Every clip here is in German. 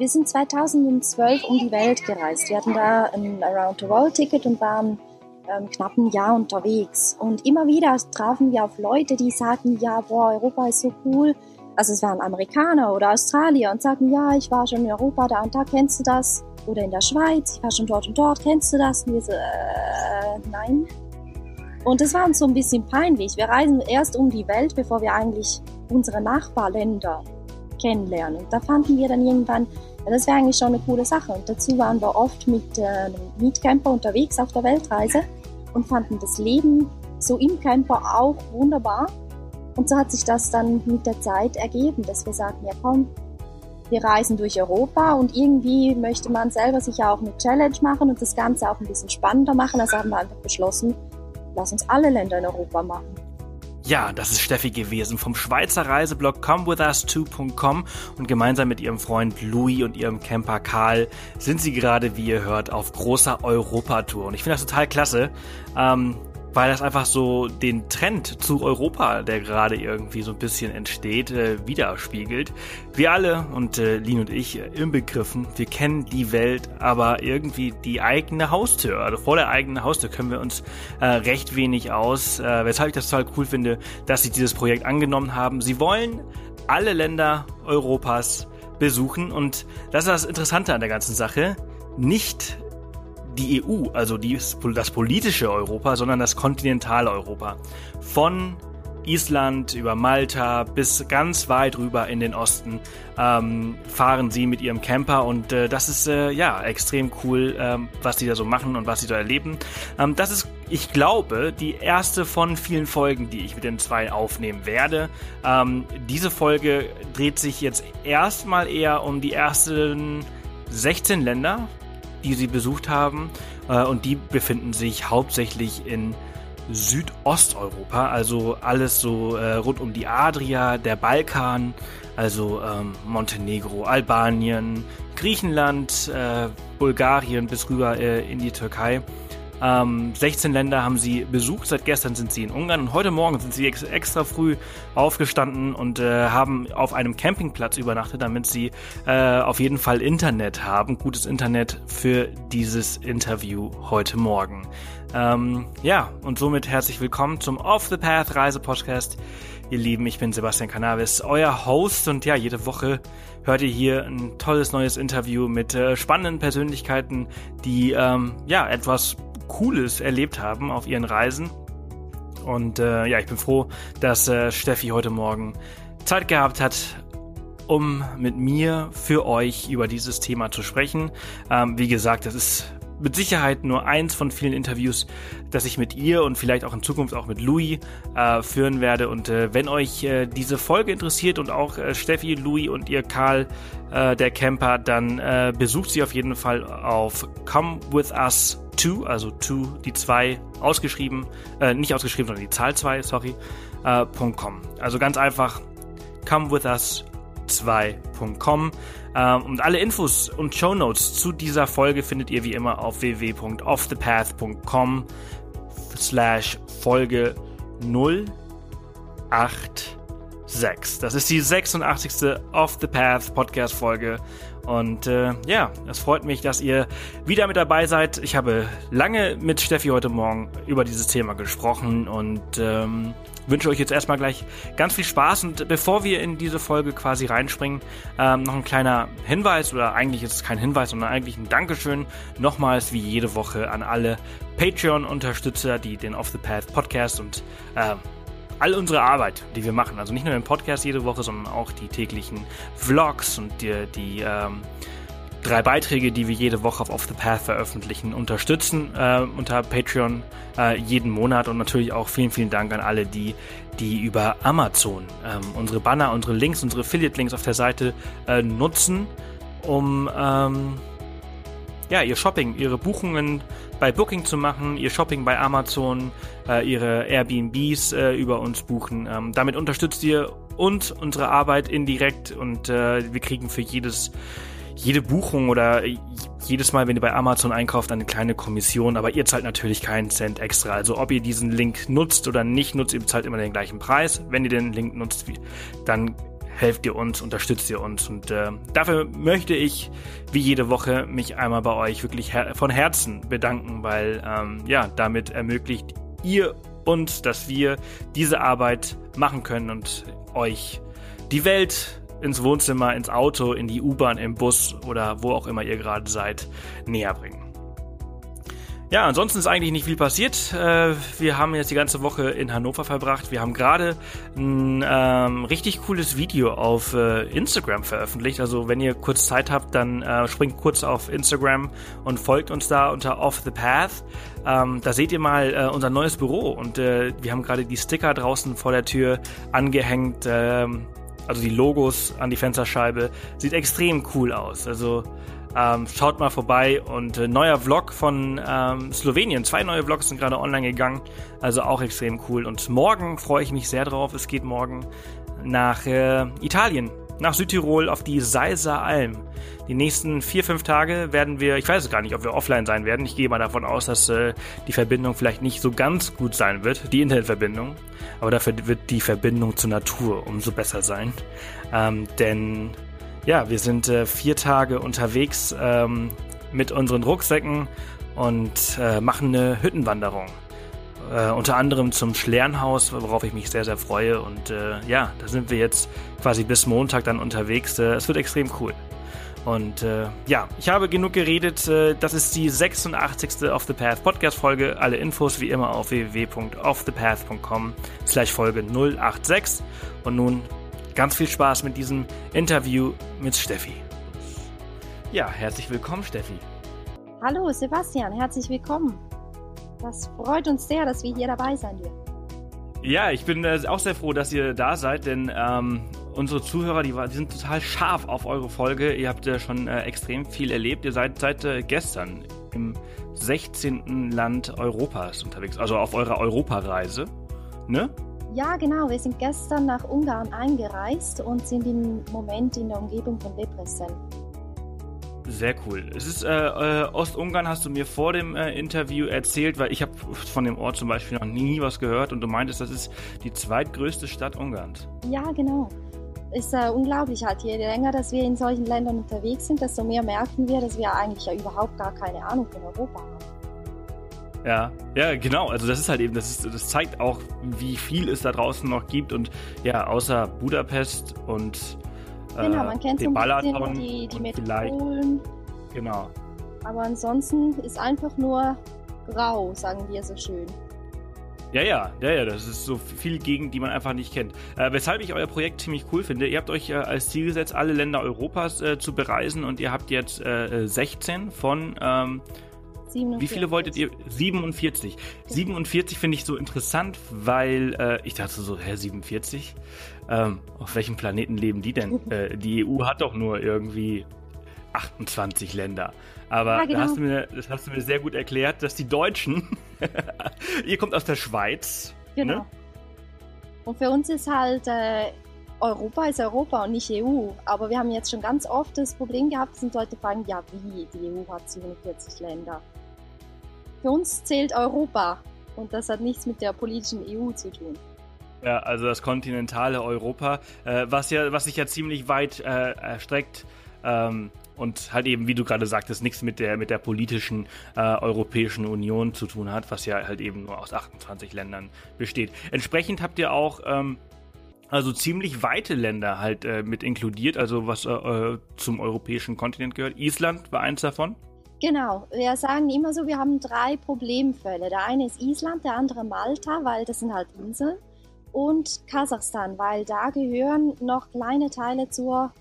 wir sind 2012 um die Welt gereist. Wir hatten da ein Around-the-World-Ticket und waren ähm, knapp ein Jahr unterwegs. Und immer wieder trafen wir auf Leute, die sagten, ja, boah, Europa ist so cool. Also es waren Amerikaner oder Australier und sagten, ja, ich war schon in Europa, da und da, kennst du das? Oder in der Schweiz, ich war schon dort und dort, kennst du das? Und wir so, äh, nein. Und das war uns so ein bisschen peinlich. Wir reisen erst um die Welt, bevor wir eigentlich unsere Nachbarländer kennenlernen. Und da fanden wir dann irgendwann, das wäre eigentlich schon eine coole Sache. Und dazu waren wir oft mit äh, einem Mietcamper unterwegs auf der Weltreise und fanden das Leben so im Camper auch wunderbar. Und so hat sich das dann mit der Zeit ergeben, dass wir sagten, ja komm, wir reisen durch Europa und irgendwie möchte man selber sich ja auch eine Challenge machen und das Ganze auch ein bisschen spannender machen. Also haben wir einfach beschlossen, lass uns alle Länder in Europa machen. Ja, das ist Steffi gewesen vom Schweizer Reiseblog comewithus2.com und gemeinsam mit ihrem Freund Louis und ihrem Camper Karl sind sie gerade, wie ihr hört, auf großer Europatour. Und ich finde das total klasse. Ähm, weil das einfach so den Trend zu Europa, der gerade irgendwie so ein bisschen entsteht, äh, widerspiegelt. Wir alle und äh, Lin und ich äh, im Begriffen, wir kennen die Welt, aber irgendwie die eigene Haustür. Also vor der eigenen Haustür können wir uns äh, recht wenig aus, äh, weshalb ich das total cool finde, dass sie dieses Projekt angenommen haben. Sie wollen alle Länder Europas besuchen und das ist das Interessante an der ganzen Sache. Nicht die EU, also die, das politische Europa, sondern das kontinentale Europa. Von Island über Malta bis ganz weit rüber in den Osten ähm, fahren sie mit ihrem Camper und äh, das ist äh, ja extrem cool, ähm, was sie da so machen und was sie da erleben. Ähm, das ist, ich glaube, die erste von vielen Folgen, die ich mit den zwei aufnehmen werde. Ähm, diese Folge dreht sich jetzt erstmal eher um die ersten 16 Länder, die sie besucht haben. Äh, und die befinden sich hauptsächlich in Südosteuropa, also alles so äh, rund um die Adria, der Balkan, also ähm, Montenegro, Albanien, Griechenland, äh, Bulgarien bis rüber in die Türkei. Ähm, 16 Länder haben sie besucht. Seit gestern sind sie in Ungarn und heute Morgen sind sie ex extra früh aufgestanden und äh, haben auf einem Campingplatz übernachtet, damit sie äh, auf jeden Fall Internet haben. Gutes Internet für dieses Interview heute Morgen. Ähm, ja, und somit herzlich willkommen zum Off the Path Reise Podcast. Ihr Lieben, ich bin Sebastian Cannabis, euer Host und ja, jede Woche hört ihr hier ein tolles neues Interview mit äh, spannenden Persönlichkeiten, die ähm, ja etwas Cooles erlebt haben auf ihren Reisen. Und äh, ja, ich bin froh, dass äh, Steffi heute Morgen Zeit gehabt hat, um mit mir für euch über dieses Thema zu sprechen. Ähm, wie gesagt, das ist mit Sicherheit nur eins von vielen Interviews, das ich mit ihr und vielleicht auch in Zukunft auch mit Louis äh, führen werde. Und äh, wenn euch äh, diese Folge interessiert und auch äh, Steffi, Louis und ihr Karl, äh, der Camper, dann äh, besucht sie auf jeden Fall auf Come With Us 2, also 2, die 2 ausgeschrieben, nicht ausgeschrieben, sondern die Zahl 2, sorry, .com. Also ganz einfach Come With Us 2.com. Ähm, und alle Infos und Show Notes zu dieser Folge findet ihr wie immer auf www.offthepath.com slash Folge 086. Das ist die 86. Off the Path Podcast Folge. Und äh, ja, es freut mich, dass ihr wieder mit dabei seid. Ich habe lange mit Steffi heute Morgen über dieses Thema gesprochen und ähm, wünsche euch jetzt erstmal gleich ganz viel Spaß. Und bevor wir in diese Folge quasi reinspringen, ähm, noch ein kleiner Hinweis, oder eigentlich ist es kein Hinweis, sondern eigentlich ein Dankeschön nochmals wie jede Woche an alle Patreon-Unterstützer, die den Off the Path Podcast und äh, all unsere Arbeit, die wir machen, also nicht nur den Podcast jede Woche, sondern auch die täglichen Vlogs und die, die ähm, drei Beiträge, die wir jede Woche auf Off the Path veröffentlichen, unterstützen äh, unter Patreon äh, jeden Monat und natürlich auch vielen, vielen Dank an alle, die die über Amazon ähm, unsere Banner, unsere Links, unsere Affiliate-Links auf der Seite äh, nutzen, um ähm, ja, ihr Shopping, ihre Buchungen bei Booking zu machen, ihr Shopping bei Amazon, äh, ihre Airbnbs äh, über uns buchen. Ähm, damit unterstützt ihr uns, unsere Arbeit indirekt und äh, wir kriegen für jedes jede Buchung oder jedes Mal, wenn ihr bei Amazon einkauft, eine kleine Kommission, aber ihr zahlt natürlich keinen Cent extra. Also ob ihr diesen Link nutzt oder nicht nutzt, ihr bezahlt immer den gleichen Preis. Wenn ihr den Link nutzt, dann helft ihr uns, unterstützt ihr uns. Und äh, dafür möchte ich, wie jede Woche, mich einmal bei euch wirklich her von Herzen bedanken, weil ähm, ja, damit ermöglicht ihr uns, dass wir diese Arbeit machen können und euch die Welt ins Wohnzimmer, ins Auto, in die U-Bahn, im Bus oder wo auch immer ihr gerade seid, näher bringen. Ja, ansonsten ist eigentlich nicht viel passiert. Äh, wir haben jetzt die ganze Woche in Hannover verbracht. Wir haben gerade ein ähm, richtig cooles Video auf äh, Instagram veröffentlicht. Also wenn ihr kurz Zeit habt, dann äh, springt kurz auf Instagram und folgt uns da unter Off the Path. Ähm, da seht ihr mal äh, unser neues Büro und äh, wir haben gerade die Sticker draußen vor der Tür angehängt. Ähm, also die Logos an die Fensterscheibe. Sieht extrem cool aus. Also ähm, schaut mal vorbei und äh, neuer Vlog von ähm, Slowenien. Zwei neue Vlogs sind gerade online gegangen, also auch extrem cool. Und morgen freue ich mich sehr drauf. Es geht morgen nach äh, Italien, nach Südtirol auf die Seiser Alm. Die nächsten vier, fünf Tage werden wir, ich weiß es gar nicht, ob wir offline sein werden. Ich gehe mal davon aus, dass äh, die Verbindung vielleicht nicht so ganz gut sein wird, die Internetverbindung. Aber dafür wird die Verbindung zur Natur umso besser sein. Ähm, denn ja, wir sind äh, vier Tage unterwegs ähm, mit unseren Rucksäcken und äh, machen eine Hüttenwanderung. Äh, unter anderem zum Schlernhaus, worauf ich mich sehr, sehr freue. Und äh, ja, da sind wir jetzt quasi bis Montag dann unterwegs. Äh, es wird extrem cool. Und äh, ja, ich habe genug geredet. Äh, das ist die 86. Off the Path Podcast Folge. Alle Infos wie immer auf www.offthepath.com slash Folge 086. Und nun Ganz viel Spaß mit diesem Interview mit Steffi. Ja, herzlich willkommen, Steffi. Hallo, Sebastian, herzlich willkommen. Das freut uns sehr, dass wir hier dabei sein dürfen. Ja, ich bin äh, auch sehr froh, dass ihr da seid, denn ähm, unsere Zuhörer, die, die, sind total scharf auf eure Folge. Ihr habt ja schon äh, extrem viel erlebt. Ihr seid seit äh, gestern im 16. Land Europas unterwegs, also auf eurer Europareise, ne? Ja, genau. Wir sind gestern nach Ungarn eingereist und sind im Moment in der Umgebung von Debrecen. Sehr cool. Es ist äh, äh, Ostungarn, hast du mir vor dem äh, Interview erzählt, weil ich habe von dem Ort zum Beispiel noch nie was gehört und du meintest, das ist die zweitgrößte Stadt Ungarns. Ja, genau. Ist äh, unglaublich halt. Je länger, dass wir in solchen Ländern unterwegs sind, desto mehr merken wir, dass wir eigentlich ja überhaupt gar keine Ahnung von Europa haben. Ja, ja, genau. Also das ist halt eben, das, ist, das zeigt auch, wie viel es da draußen noch gibt und ja, außer Budapest und genau, man kennt den so ein bisschen die, die Metropolen. Genau. Aber ansonsten ist einfach nur grau, sagen wir so schön. Ja, ja, ja, ja, das ist so viel Gegend, die man einfach nicht kennt. Äh, weshalb ich euer Projekt ziemlich cool finde. Ihr habt euch äh, als Ziel gesetzt, alle Länder Europas äh, zu bereisen und ihr habt jetzt 16 äh, von ähm, 47. Wie viele wolltet ihr? 47. 47 finde ich so interessant, weil äh, ich dachte so, hä, 47? Ähm, auf welchem Planeten leben die denn? äh, die EU hat doch nur irgendwie 28 Länder. Aber ja, genau. da hast du mir, das hast du mir sehr gut erklärt, dass die Deutschen, ihr kommt aus der Schweiz. Genau. Ne? Und für uns ist halt äh, Europa ist Europa und nicht EU. Aber wir haben jetzt schon ganz oft das Problem gehabt, dass Leute fragen, ja wie, die EU hat 47 Länder. Für uns zählt Europa und das hat nichts mit der politischen EU zu tun. Ja, also das kontinentale Europa, äh, was ja, was sich ja ziemlich weit äh, erstreckt ähm, und halt eben, wie du gerade sagtest, nichts mit der mit der politischen äh, Europäischen Union zu tun hat, was ja halt eben nur aus 28 Ländern besteht. Entsprechend habt ihr auch ähm, also ziemlich weite Länder halt äh, mit inkludiert, also was äh, äh zum europäischen Kontinent gehört. Island war eins davon. Genau, wir sagen immer so, wir haben drei Problemfälle. Der eine ist Island, der andere Malta, weil das sind halt Inseln. Und Kasachstan, weil da gehören noch kleine Teile zur,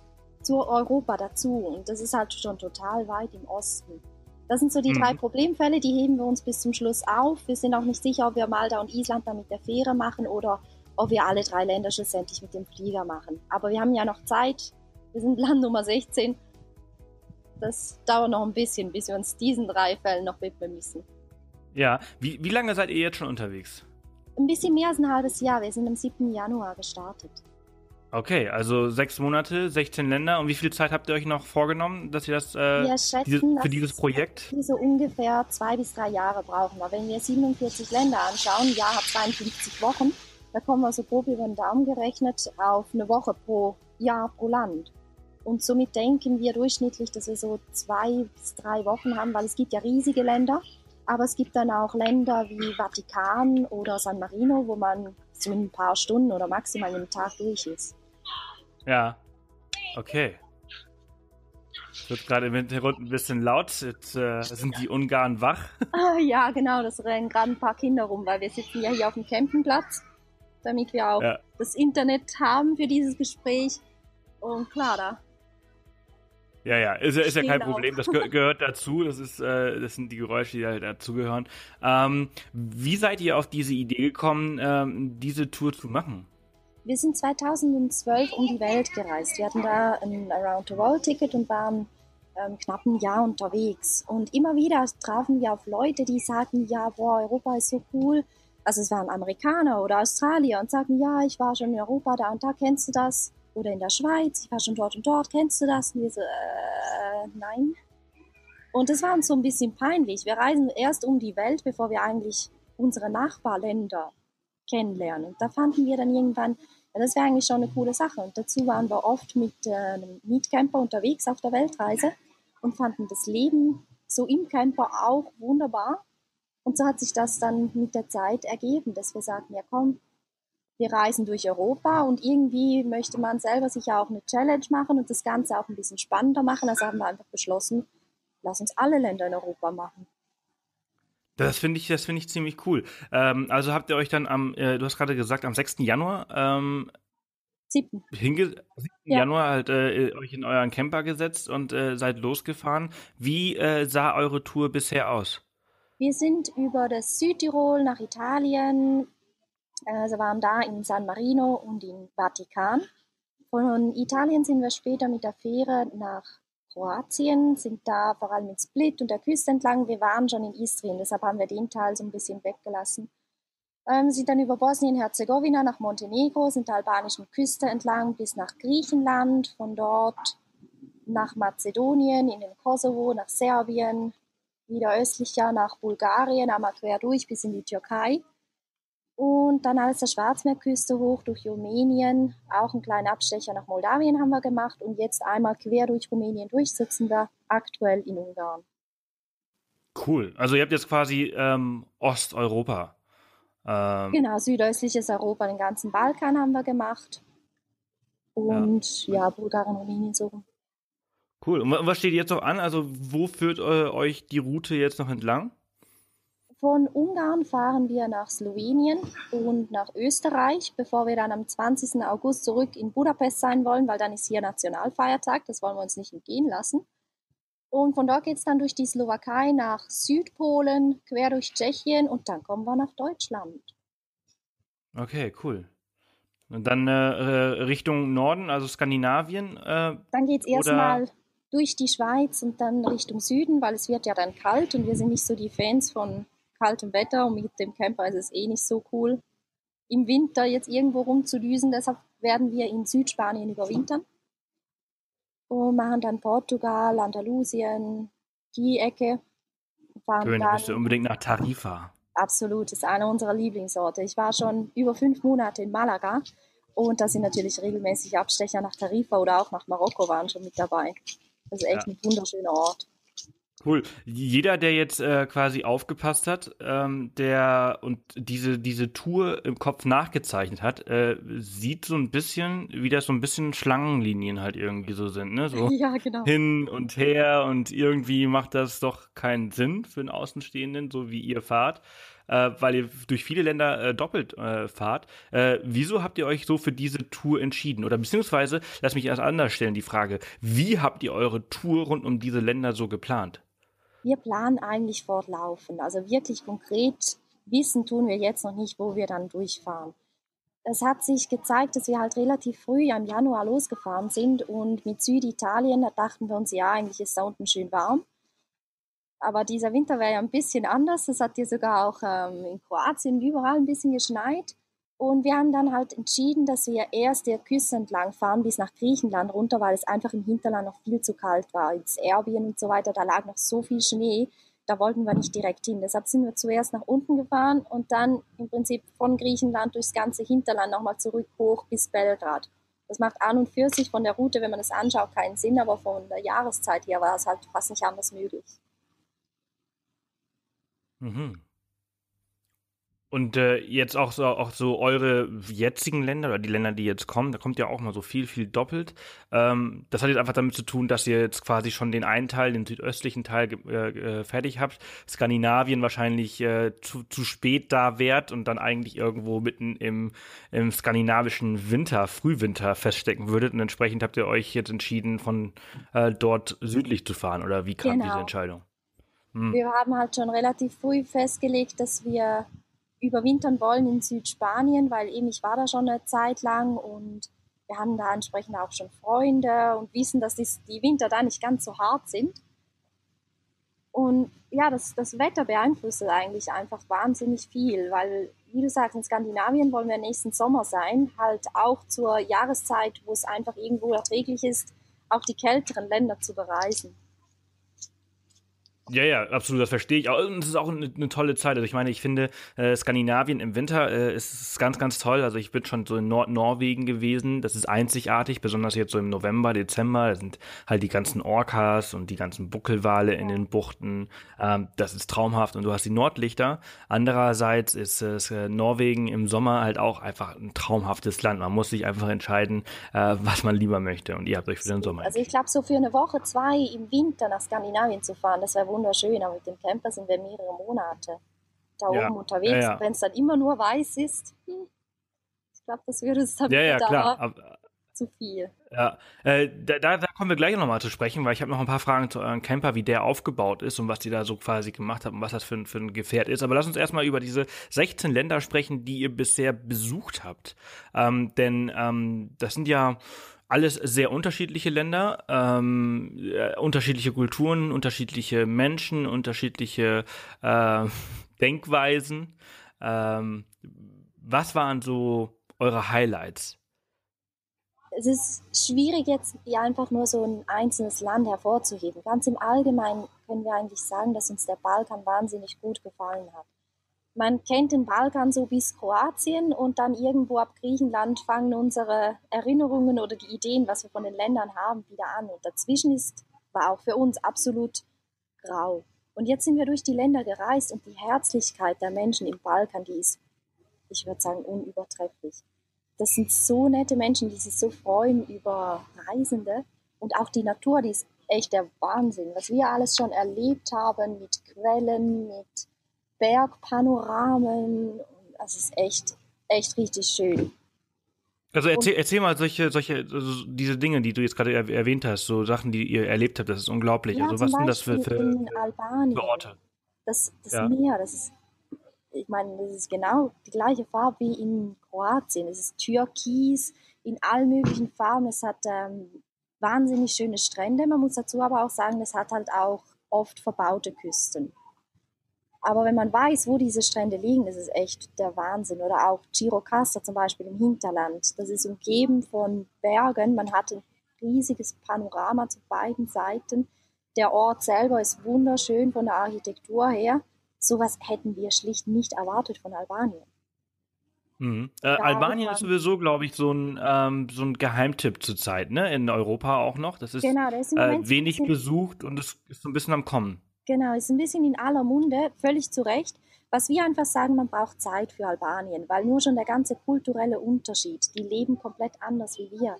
zur Europa dazu. Und das ist halt schon total weit im Osten. Das sind so die mhm. drei Problemfälle, die heben wir uns bis zum Schluss auf. Wir sind auch nicht sicher, ob wir Malta und Island dann mit der Fähre machen oder ob wir alle drei Länder schlussendlich mit dem Flieger machen. Aber wir haben ja noch Zeit. Wir sind Land Nummer 16 das dauert noch ein bisschen, bis wir uns diesen drei Fällen noch widmen müssen. Ja, wie, wie lange seid ihr jetzt schon unterwegs? Ein bisschen mehr als ein halbes Jahr. Wir sind am 7. Januar gestartet. Okay, also sechs Monate, 16 Länder. Und wie viel Zeit habt ihr euch noch vorgenommen, dass ihr das äh, schätzen, diese, für dieses Projekt? Wir so ungefähr zwei bis drei Jahre brauchen. Aber wenn wir 47 Länder anschauen, Jahr hat 52 Wochen, da kommen wir so grob über den Daumen gerechnet auf eine Woche pro Jahr pro Land. Und somit denken wir durchschnittlich, dass wir so zwei bis drei Wochen haben, weil es gibt ja riesige Länder. Aber es gibt dann auch Länder wie Vatikan oder San Marino, wo man so in ein paar Stunden oder maximal einen Tag durch ist. Ja, okay. Es wird gerade im Hintergrund ein bisschen laut. Jetzt äh, sind die Ungarn wach. Ah, ja, genau, das rennen gerade ein paar Kinder rum, weil wir sitzen ja hier auf dem Campingplatz, damit wir auch ja. das Internet haben für dieses Gespräch. Und klar, da ja, ja, ist, ist ja kein Problem. Das gehört dazu. Das ist, äh, das sind die Geräusche, die halt dazugehören. Ähm, wie seid ihr auf diese Idee gekommen, ähm, diese Tour zu machen? Wir sind 2012 um die Welt gereist. Wir hatten da ein Around the World Ticket und waren ähm, knapp ein Jahr unterwegs. Und immer wieder trafen wir auf Leute, die sagten, ja, boah, Europa ist so cool. Also es waren Amerikaner oder Australier und sagten, ja, ich war schon in Europa, da und da kennst du das oder in der Schweiz, ich war schon dort und dort, kennst du das? Und wir so, äh, nein. Und das war uns so ein bisschen peinlich. Wir reisen erst um die Welt, bevor wir eigentlich unsere Nachbarländer kennenlernen. Und da fanden wir dann irgendwann, ja, das wäre eigentlich schon eine coole Sache. Und dazu waren wir oft mit äh, einem Mietcamper unterwegs auf der Weltreise und fanden das Leben so im Camper auch wunderbar. Und so hat sich das dann mit der Zeit ergeben, dass wir sagten, ja komm, wir reisen durch Europa und irgendwie möchte man selber sich ja auch eine Challenge machen und das Ganze auch ein bisschen spannender machen. Also haben wir einfach beschlossen, lass uns alle Länder in Europa machen. Das finde ich, das finde ich ziemlich cool. Ähm, also habt ihr euch dann am, äh, du hast gerade gesagt, am 6. Januar, ähm, 7. Hinge 7. Ja. Januar halt äh, euch in euren Camper gesetzt und äh, seid losgefahren. Wie äh, sah eure Tour bisher aus? Wir sind über das Südtirol nach Italien, also waren da in San Marino und in Vatikan. Von Italien sind wir später mit der Fähre nach Kroatien, sind da vor allem in Split und der Küste entlang. Wir waren schon in Istrien, deshalb haben wir den Teil so ein bisschen weggelassen. Ähm, sind dann über Bosnien-Herzegowina nach Montenegro, sind der albanischen Küste entlang bis nach Griechenland, von dort nach Mazedonien, in den Kosovo, nach Serbien, wieder östlicher nach Bulgarien, einmal quer durch bis in die Türkei. Und dann alles der Schwarzmeerküste hoch durch Rumänien, auch einen kleinen Abstecher nach Moldawien haben wir gemacht und jetzt einmal quer durch Rumänien durch sitzen wir aktuell in Ungarn. Cool. Also ihr habt jetzt quasi ähm, Osteuropa. Ähm, genau, südöstliches Europa, den ganzen Balkan haben wir gemacht. Und ja, ja Bulgarien, Rumänien so. Cool. Und was steht jetzt noch an? Also wo führt äh, euch die Route jetzt noch entlang? Von Ungarn fahren wir nach Slowenien und nach Österreich, bevor wir dann am 20. August zurück in Budapest sein wollen, weil dann ist hier Nationalfeiertag, das wollen wir uns nicht entgehen lassen. Und von dort geht es dann durch die Slowakei nach Südpolen, quer durch Tschechien und dann kommen wir nach Deutschland. Okay, cool. Und dann äh, Richtung Norden, also Skandinavien? Äh, dann geht es erstmal durch die Schweiz und dann Richtung Süden, weil es wird ja dann kalt und wir sind nicht so die Fans von kaltem Wetter und mit dem Camper ist es eh nicht so cool, im Winter jetzt irgendwo rumzudüsen. Deshalb werden wir in Südspanien überwintern und machen dann Portugal, Andalusien, die Ecke. Fahren Schön, dann, müsst unbedingt nach Tarifa. Absolut, ist einer unserer Lieblingsorte. Ich war schon über fünf Monate in Malaga und da sind natürlich regelmäßig Abstecher nach Tarifa oder auch nach Marokko waren schon mit dabei. Das ist echt ja. ein wunderschöner Ort. Cool. Jeder, der jetzt äh, quasi aufgepasst hat, ähm, der und diese diese Tour im Kopf nachgezeichnet hat, äh, sieht so ein bisschen, wie das so ein bisschen Schlangenlinien halt irgendwie so sind, ne? So ja, genau. hin und her und irgendwie macht das doch keinen Sinn für einen Außenstehenden, so wie ihr fahrt äh, weil ihr durch viele Länder äh, doppelt äh, fahrt. Äh, wieso habt ihr euch so für diese Tour entschieden? Oder beziehungsweise, lass mich erst anders stellen, die Frage, wie habt ihr eure Tour rund um diese Länder so geplant? Wir planen eigentlich fortlaufend. Also wirklich konkret wissen tun wir jetzt noch nicht, wo wir dann durchfahren. Es hat sich gezeigt, dass wir halt relativ früh im Januar losgefahren sind und mit Süditalien, da dachten wir uns, ja, eigentlich ist da unten schön warm. Aber dieser Winter wäre ja ein bisschen anders. Es hat hier sogar auch ähm, in Kroatien überall ein bisschen geschneit. Und wir haben dann halt entschieden, dass wir erst der Küste entlang fahren bis nach Griechenland runter, weil es einfach im Hinterland noch viel zu kalt war. Ins Erbien und so weiter, da lag noch so viel Schnee, da wollten wir nicht direkt hin. Deshalb sind wir zuerst nach unten gefahren und dann im Prinzip von Griechenland durchs ganze Hinterland nochmal zurück hoch bis Belgrad. Das macht an und für sich von der Route, wenn man das anschaut, keinen Sinn, aber von der Jahreszeit her war es halt fast nicht anders möglich. Mhm. Und äh, jetzt auch so, auch so eure jetzigen Länder oder die Länder, die jetzt kommen, da kommt ja auch mal so viel, viel doppelt. Ähm, das hat jetzt einfach damit zu tun, dass ihr jetzt quasi schon den einen Teil, den südöstlichen Teil äh, fertig habt. Skandinavien wahrscheinlich äh, zu, zu spät da wärt und dann eigentlich irgendwo mitten im, im skandinavischen Winter, Frühwinter feststecken würdet. Und entsprechend habt ihr euch jetzt entschieden, von äh, dort südlich zu fahren. Oder wie kam genau. diese Entscheidung? Hm. Wir haben halt schon relativ früh festgelegt, dass wir überwintern wollen in Südspanien, weil eben ich war da schon eine Zeit lang und wir haben da entsprechend auch schon Freunde und wissen, dass die Winter da nicht ganz so hart sind. Und ja, das, das Wetter beeinflusst eigentlich einfach wahnsinnig viel, weil, wie du sagst, in Skandinavien wollen wir nächsten Sommer sein, halt auch zur Jahreszeit, wo es einfach irgendwo erträglich ist, auch die kälteren Länder zu bereisen. Ja, ja, absolut, das verstehe ich. Und es ist auch eine, eine, tolle Zeit. Also ich meine, ich finde, äh, Skandinavien im Winter äh, ist ganz, ganz toll. Also ich bin schon so in Nordnorwegen gewesen. Das ist einzigartig, besonders jetzt so im November, Dezember. Da sind halt die ganzen Orcas und die ganzen Buckelwale in den Buchten. Ähm, das ist traumhaft und du hast die Nordlichter. Andererseits ist äh, Norwegen im Sommer halt auch einfach ein traumhaftes Land. Man muss sich einfach entscheiden, äh, was man lieber möchte. Und ihr habt euch für den Sommer. Also ich glaube, so für eine Woche, zwei im Winter nach Skandinavien zu fahren, das wäre wunderschön, aber mit dem Camper sind wir mehrere Monate da ja. oben unterwegs. Ja, ja. Wenn es dann immer nur weiß ist, hm, ich glaube, das würde es dann ja, ja, klar. Aber, zu viel. Ja, äh, da, da kommen wir gleich nochmal zu sprechen, weil ich habe noch ein paar Fragen zu eurem Camper, wie der aufgebaut ist und was die da so quasi gemacht haben und was das für, für ein Gefährt ist. Aber lass uns erstmal über diese 16 Länder sprechen, die ihr bisher besucht habt. Ähm, denn ähm, das sind ja alles sehr unterschiedliche Länder, ähm, äh, unterschiedliche Kulturen, unterschiedliche Menschen, unterschiedliche äh, Denkweisen. Ähm, was waren so eure Highlights? Es ist schwierig jetzt einfach nur so ein einzelnes Land hervorzuheben. Ganz im Allgemeinen können wir eigentlich sagen, dass uns der Balkan wahnsinnig gut gefallen hat man kennt den Balkan so bis Kroatien und dann irgendwo ab Griechenland fangen unsere Erinnerungen oder die Ideen, was wir von den Ländern haben, wieder an. Und dazwischen ist, war auch für uns absolut grau. Und jetzt sind wir durch die Länder gereist und die Herzlichkeit der Menschen im Balkan, die ist, ich würde sagen, unübertrefflich. Das sind so nette Menschen, die sich so freuen über Reisende und auch die Natur, die ist echt der Wahnsinn. Was wir alles schon erlebt haben mit Quellen, mit Bergpanoramen. Das ist echt, echt richtig schön. Also erzähl, erzähl mal solche, solche, also diese Dinge, die du jetzt gerade erwähnt hast, so Sachen, die ihr erlebt habt, das ist unglaublich. Ja, also was sind das für, für, für Orte? Das, das ja. Meer, das ist, ich meine, das ist genau die gleiche Farbe wie in Kroatien. Es ist türkis in allen möglichen Farben. Es hat ähm, wahnsinnig schöne Strände. Man muss dazu aber auch sagen, es hat halt auch oft verbaute Küsten. Aber wenn man weiß, wo diese Strände liegen, das ist echt der Wahnsinn. Oder auch Girocasta zum Beispiel im Hinterland. Das ist umgeben von Bergen. Man hat ein riesiges Panorama zu beiden Seiten. Der Ort selber ist wunderschön von der Architektur her. Sowas hätten wir schlicht nicht erwartet von Albanien. Mhm. Äh, Albanien ist sowieso, glaube ich, so ein, ähm, so ein Geheimtipp zurzeit, ne? In Europa auch noch. Das ist, genau, das ist äh, wenig besucht und es ist so ein bisschen am Kommen. Genau, ist ein bisschen in aller Munde, völlig zu Recht. Was wir einfach sagen, man braucht Zeit für Albanien, weil nur schon der ganze kulturelle Unterschied, die leben komplett anders wie wir.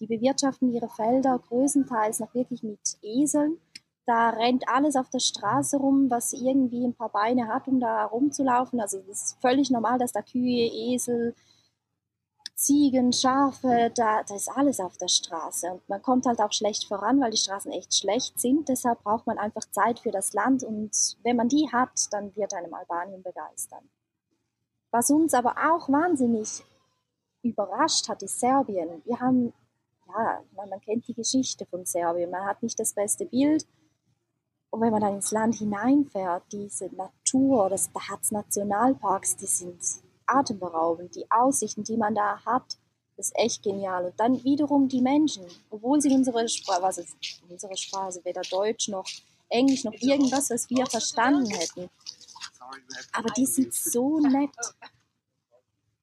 Die bewirtschaften ihre Felder größtenteils noch wirklich mit Eseln. Da rennt alles auf der Straße rum, was irgendwie ein paar Beine hat, um da rumzulaufen. Also es ist völlig normal, dass da Kühe, Esel, Ziegen, Schafe, da, da ist alles auf der Straße. Und man kommt halt auch schlecht voran, weil die Straßen echt schlecht sind. Deshalb braucht man einfach Zeit für das Land. Und wenn man die hat, dann wird einem Albanien begeistern. Was uns aber auch wahnsinnig überrascht hat, ist Serbien. Wir haben, ja, man, kennt die Geschichte von Serbien. Man hat nicht das beste Bild. Und wenn man dann ins Land hineinfährt, diese Natur, das, da hat es Nationalparks, die sind atemberaubend. Die Aussichten, die man da hat, ist echt genial. Und dann wiederum die Menschen, obwohl sie unsere Sprache, was ist unsere Sprache, weder Deutsch noch Englisch noch irgendwas, was wir verstanden hätten. Aber die sind so nett.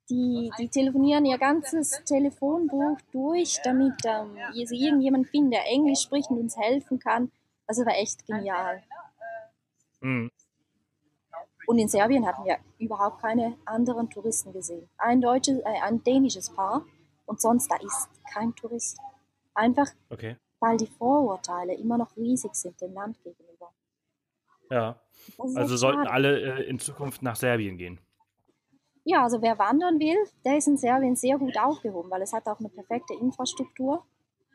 Die, die telefonieren ihr ganzes Telefonbuch durch, damit ähm, sie irgendjemand finden, der Englisch spricht und uns helfen kann. Also war echt genial. Mhm. Und in Serbien hatten wir überhaupt keine anderen Touristen gesehen. Ein deutsches, äh, ein dänisches Paar und sonst da ist kein Tourist. Einfach, okay. weil die Vorurteile immer noch riesig sind dem Land gegenüber. Ja. Also sollten alle äh, in Zukunft nach Serbien gehen. Ja, also wer wandern will, der ist in Serbien sehr gut aufgehoben, weil es hat auch eine perfekte Infrastruktur.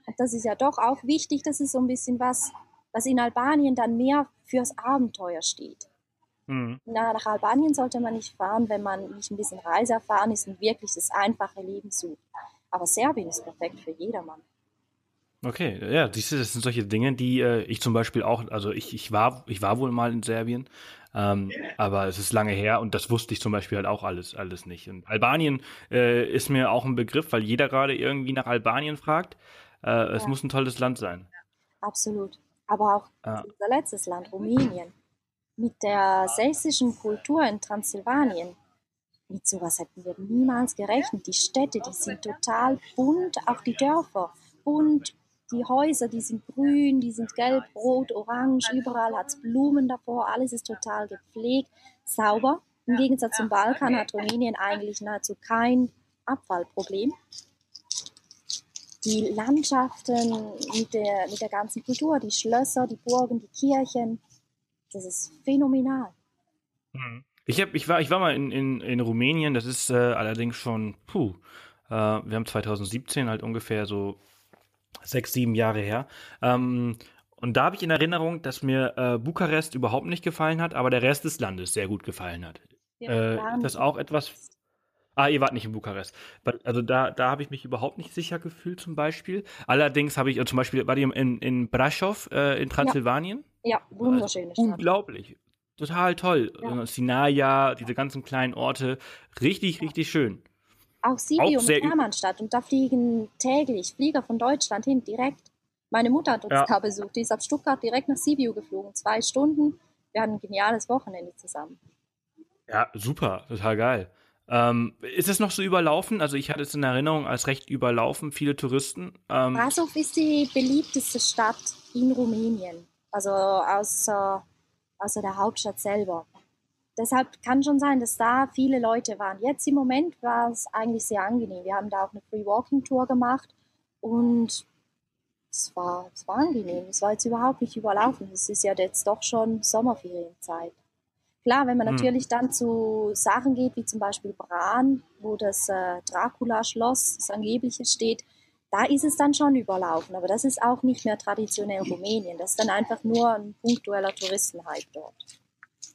Und das ist ja doch auch wichtig, das ist so ein bisschen was, was in Albanien dann mehr fürs Abenteuer steht. Mhm. Na, nach Albanien sollte man nicht fahren, wenn man nicht ein bisschen reiseerfahren ist und wirklich das einfache Leben sucht. Aber Serbien ist perfekt für jedermann. Okay, ja, siehst du, das sind solche Dinge, die äh, ich zum Beispiel auch, also ich, ich war, ich war wohl mal in Serbien, ähm, aber es ist lange her und das wusste ich zum Beispiel halt auch alles, alles nicht. Und Albanien äh, ist mir auch ein Begriff, weil jeder gerade irgendwie nach Albanien fragt. Äh, es ja. muss ein tolles Land sein. Absolut. Aber auch ah. unser letztes Land, Rumänien. Mit der sächsischen Kultur in Transsilvanien. Mit sowas hätten wir niemals gerechnet. Die Städte, die sind total bunt, auch die Dörfer bunt, die Häuser, die sind grün, die sind gelb, rot, orange, überall hat es Blumen davor, alles ist total gepflegt, sauber. Im Gegensatz zum Balkan hat Rumänien eigentlich nahezu kein Abfallproblem. Die Landschaften mit der, mit der ganzen Kultur, die Schlösser, die Burgen, die Kirchen, das ist phänomenal. Mhm. Ich, hab, ich, war, ich war mal in, in, in Rumänien, das ist äh, allerdings schon, puh, äh, wir haben 2017 halt ungefähr so sechs, sieben Jahre her. Ähm, und da habe ich in Erinnerung, dass mir äh, Bukarest überhaupt nicht gefallen hat, aber der Rest des Landes sehr gut gefallen hat. Ja, äh, das auch etwas. Ah, ihr wart nicht in Bukarest. Also da, da habe ich mich überhaupt nicht sicher gefühlt zum Beispiel. Allerdings habe ich, also zum Beispiel, war die in, in Brasov äh, in Transsilvanien? Ja, ja wunderschön. Also, unglaublich. Total toll. Ja. Sinaia, diese ganzen kleinen Orte. Richtig, richtig schön. Auch Sibiu und Hermannstadt. Und da fliegen täglich Flieger von Deutschland hin, direkt. Meine Mutter hat uns ja. da besucht. Die ist ab Stuttgart direkt nach Sibiu geflogen. Zwei Stunden. Wir hatten ein geniales Wochenende zusammen. Ja, super. Total geil. Ähm, ist es noch so überlaufen? Also ich hatte es in Erinnerung als recht überlaufen, viele Touristen. Ähm, Brasov ist die beliebteste Stadt in Rumänien, also außer, außer der Hauptstadt selber deshalb kann schon sein, dass da viele Leute waren. Jetzt im Moment war es eigentlich sehr angenehm. Wir haben da auch eine Free Walking Tour gemacht und es war, es war angenehm. Es war jetzt überhaupt nicht überlaufen. Es ist ja jetzt doch schon Sommerferienzeit. Klar, wenn man hm. natürlich dann zu Sachen geht, wie zum Beispiel Bran, wo das äh, Dracula-Schloss, das angebliche steht, da ist es dann schon überlaufen. Aber das ist auch nicht mehr traditionell Rumänien. Das ist dann einfach nur ein punktueller Touristenhype dort.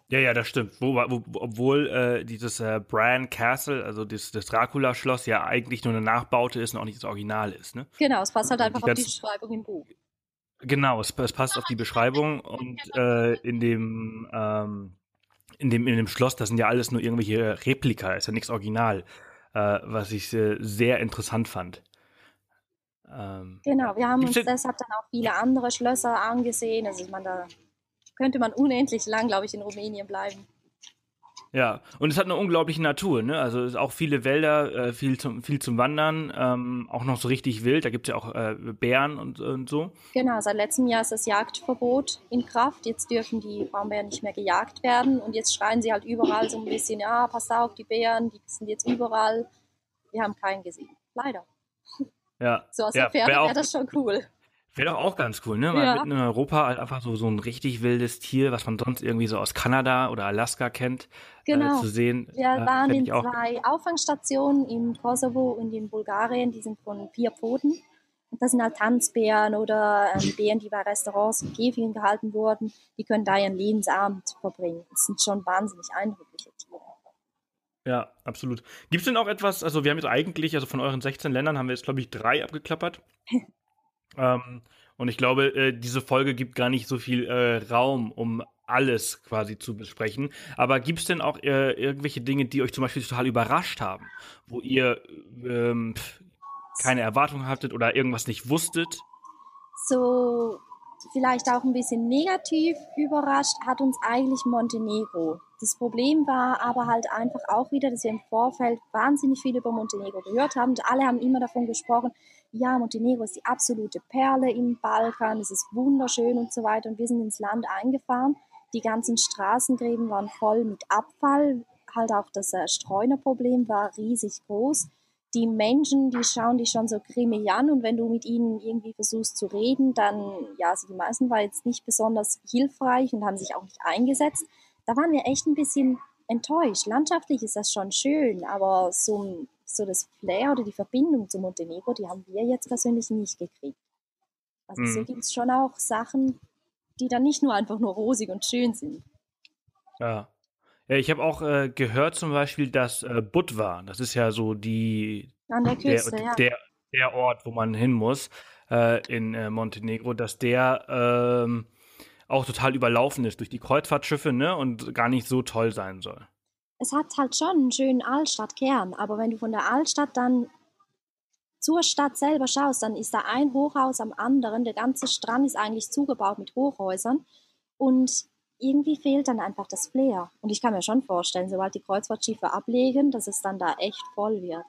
Ja, ja, das stimmt. Wo, wo, obwohl äh, dieses äh, Bran Castle, also das, das Dracula-Schloss, ja eigentlich nur eine Nachbaute ist und auch nicht das Original ist. Ne? Genau, es passt halt einfach die auf die Beschreibung im Buch. Genau, es, es passt auf die Beschreibung und äh, in dem ähm, in dem in dem Schloss, das sind ja alles nur irgendwelche Replika, ist ja nichts Original, äh, was ich äh, sehr interessant fand. Ähm, genau, wir haben uns deshalb dann auch viele andere Schlösser angesehen. Also ich meine, da könnte man unendlich lang, glaube ich, in Rumänien bleiben. Ja, und es hat eine unglaubliche Natur, ne? Also es ist auch viele Wälder, äh, viel zum viel zum Wandern, ähm, auch noch so richtig wild. Da gibt es ja auch äh, Bären und, und so. Genau, seit letztem Jahr ist das Jagdverbot in Kraft. Jetzt dürfen die Braunbären nicht mehr gejagt werden und jetzt schreien sie halt überall so ein bisschen, ja, pass auf, die Bären, die sind jetzt überall. Wir haben keinen gesehen. Leider. Ja. So aus ja, der Ferne wäre das schon cool. Wäre doch auch ganz cool, ne? Weil ja. mitten in Europa halt einfach so, so ein richtig wildes Tier, was man sonst irgendwie so aus Kanada oder Alaska kennt, äh, genau. äh, zu sehen. Wir äh, waren in zwei Auffangstationen im Kosovo und in Bulgarien, die sind von vier Pfoten. Und das sind halt Tanzbären oder ähm, Bären, die bei Restaurants und Käfigen gehalten wurden. Die können da ihren Lebensabend verbringen. Das sind schon wahnsinnig eindrückliche Tiere. Ja, absolut. Gibt es denn auch etwas, also wir haben jetzt eigentlich, also von euren 16 Ländern haben wir jetzt, glaube ich, drei abgeklappert. Ähm, und ich glaube, äh, diese Folge gibt gar nicht so viel äh, Raum, um alles quasi zu besprechen. Aber gibt es denn auch äh, irgendwelche Dinge, die euch zum Beispiel total überrascht haben, wo ihr ähm, keine Erwartung hattet oder irgendwas nicht wusstet? So vielleicht auch ein bisschen negativ überrascht hat uns eigentlich Montenegro. Das Problem war aber halt einfach auch wieder, dass wir im Vorfeld wahnsinnig viel über Montenegro gehört haben und alle haben immer davon gesprochen, ja, Montenegro ist die absolute Perle im Balkan, es ist wunderschön und so weiter und wir sind ins Land eingefahren. Die ganzen Straßengräben waren voll mit Abfall, halt auch das äh, Streunerproblem war riesig groß. Die Menschen, die schauen dich schon so grimmig an und wenn du mit ihnen irgendwie versuchst zu reden, dann, ja, also die meisten waren jetzt nicht besonders hilfreich und haben sich auch nicht eingesetzt da waren wir echt ein bisschen enttäuscht. Landschaftlich ist das schon schön, aber so, so das Flair oder die Verbindung zu Montenegro, die haben wir jetzt persönlich nicht gekriegt. Also mhm. so gibt es schon auch Sachen, die dann nicht nur einfach nur rosig und schön sind. Ja. Ja, ich habe auch äh, gehört zum Beispiel, dass äh, Budva, das ist ja so die An der Küste, der, ja. der, der Ort, wo man hin muss äh, in äh, Montenegro, dass der ähm, auch total überlaufen ist durch die Kreuzfahrtschiffe, ne, und gar nicht so toll sein soll. Es hat halt schon einen schönen Altstadtkern, aber wenn du von der Altstadt dann zur Stadt selber schaust, dann ist da ein Hochhaus am anderen, der ganze Strand ist eigentlich zugebaut mit Hochhäusern und irgendwie fehlt dann einfach das Flair. Und ich kann mir schon vorstellen, sobald die Kreuzfahrtschiffe ablegen, dass es dann da echt voll wird.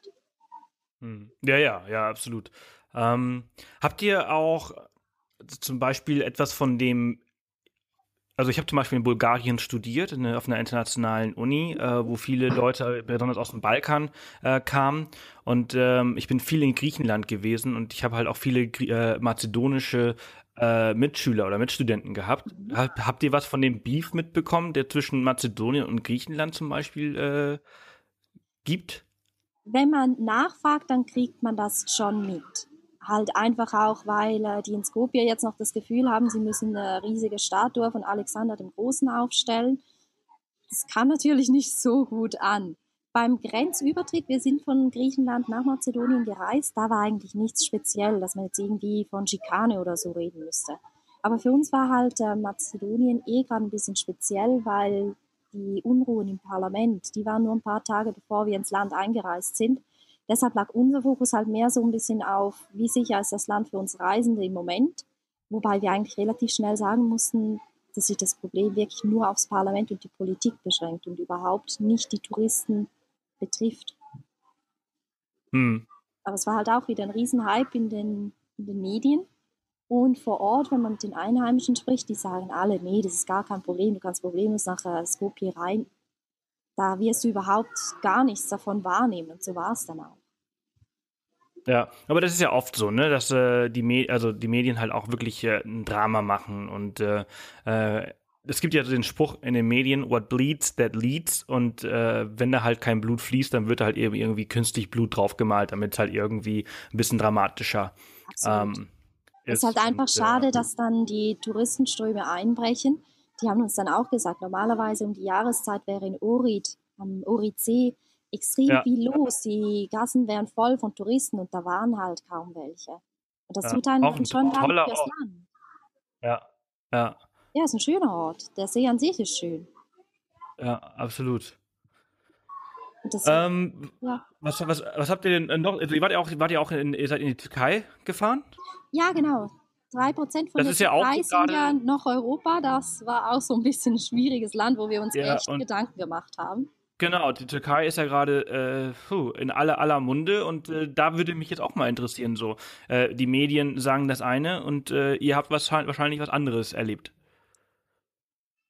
Hm. Ja, ja, ja, absolut. Ähm, habt ihr auch zum Beispiel etwas von dem also ich habe zum Beispiel in Bulgarien studiert, in, auf einer internationalen Uni, äh, wo viele Leute, besonders aus dem Balkan, äh, kamen. Und ähm, ich bin viel in Griechenland gewesen und ich habe halt auch viele äh, mazedonische äh, Mitschüler oder Mitstudenten gehabt. Hab, habt ihr was von dem Beef mitbekommen, der zwischen Mazedonien und Griechenland zum Beispiel äh, gibt? Wenn man nachfragt, dann kriegt man das schon mit halt einfach auch, weil äh, die in Skopje jetzt noch das Gefühl haben, sie müssen eine riesige Statue von Alexander dem Großen aufstellen. Das kam natürlich nicht so gut an. Beim Grenzübertritt, wir sind von Griechenland nach Mazedonien gereist, da war eigentlich nichts speziell, dass man jetzt irgendwie von Schikane oder so reden müsste. Aber für uns war halt äh, Mazedonien eh gerade ein bisschen speziell, weil die Unruhen im Parlament, die waren nur ein paar Tage bevor wir ins Land eingereist sind. Deshalb lag unser Fokus halt mehr so ein bisschen auf, wie sicher ist das Land für uns Reisende im Moment, wobei wir eigentlich relativ schnell sagen mussten, dass sich das Problem wirklich nur aufs Parlament und die Politik beschränkt und überhaupt nicht die Touristen betrifft. Hm. Aber es war halt auch wieder ein Riesenhype in den, in den Medien. Und vor Ort, wenn man mit den Einheimischen spricht, die sagen alle, nee, das ist gar kein Problem, du kannst problemlos nach äh, Skopje rein. Da wirst du überhaupt gar nichts davon wahrnehmen. Und so war es dann auch. Ja, aber das ist ja oft so, ne, dass äh, die Me also die Medien halt auch wirklich äh, ein Drama machen und äh, äh, es gibt ja den Spruch in den Medien, what bleeds, that leads. Und äh, wenn da halt kein Blut fließt, dann wird halt irgendwie künstlich Blut draufgemalt, damit es halt irgendwie ein bisschen dramatischer ähm, ist. Es ist halt einfach und, äh, schade, äh, dass dann die Touristenströme einbrechen. Die haben uns dann auch gesagt, normalerweise um die Jahreszeit wäre in Orid, am Oridsee, extrem ja. viel los. Die Gassen wären voll von Touristen und da waren halt kaum welche. Und das ja, tut einem ein schon toller fürs Land. Ja, ja. Ja, ist ein schöner Ort. Der See an sich ist schön. Ja, absolut. Das, ähm, ja. was, was, was habt ihr denn noch? Also, ihr wart ja auch, wart ihr auch in, ihr seid in die Türkei gefahren? Ja, genau. Drei Prozent von das der Türkei ja sind ja noch Europa. Das war auch so ein bisschen ein schwieriges Land, wo wir uns ja, echt Gedanken gemacht haben. Genau, die Türkei ist ja gerade äh, in aller aller Munde und äh, da würde mich jetzt auch mal interessieren so. Äh, die Medien sagen das eine und äh, ihr habt was, wahrscheinlich was anderes erlebt.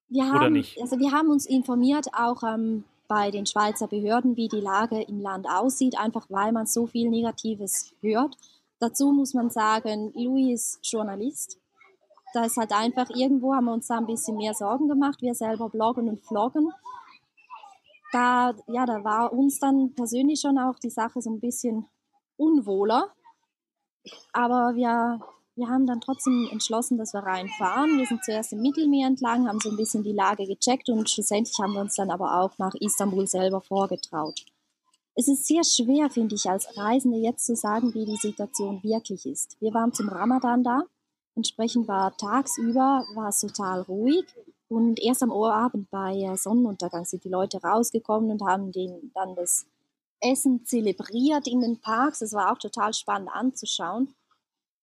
Wir haben, Oder nicht? Also wir haben uns informiert auch ähm, bei den Schweizer Behörden, wie die Lage im Land aussieht, einfach weil man so viel Negatives hört. Dazu muss man sagen, Louis ist Journalist. Da ist halt einfach irgendwo haben wir uns da ein bisschen mehr Sorgen gemacht. Wir selber bloggen und vloggen da, ja, da war uns dann persönlich schon auch die Sache so ein bisschen unwohler. Aber wir, wir haben dann trotzdem entschlossen, dass wir reinfahren. Wir sind zuerst im Mittelmeer entlang, haben so ein bisschen die Lage gecheckt und schlussendlich haben wir uns dann aber auch nach Istanbul selber vorgetraut. Es ist sehr schwer, finde ich, als Reisende jetzt zu sagen, wie die Situation wirklich ist. Wir waren zum Ramadan da. Entsprechend war tagsüber war es total ruhig. Und erst am Abend bei äh, Sonnenuntergang sind die Leute rausgekommen und haben den, dann das Essen zelebriert in den Parks. Das war auch total spannend anzuschauen.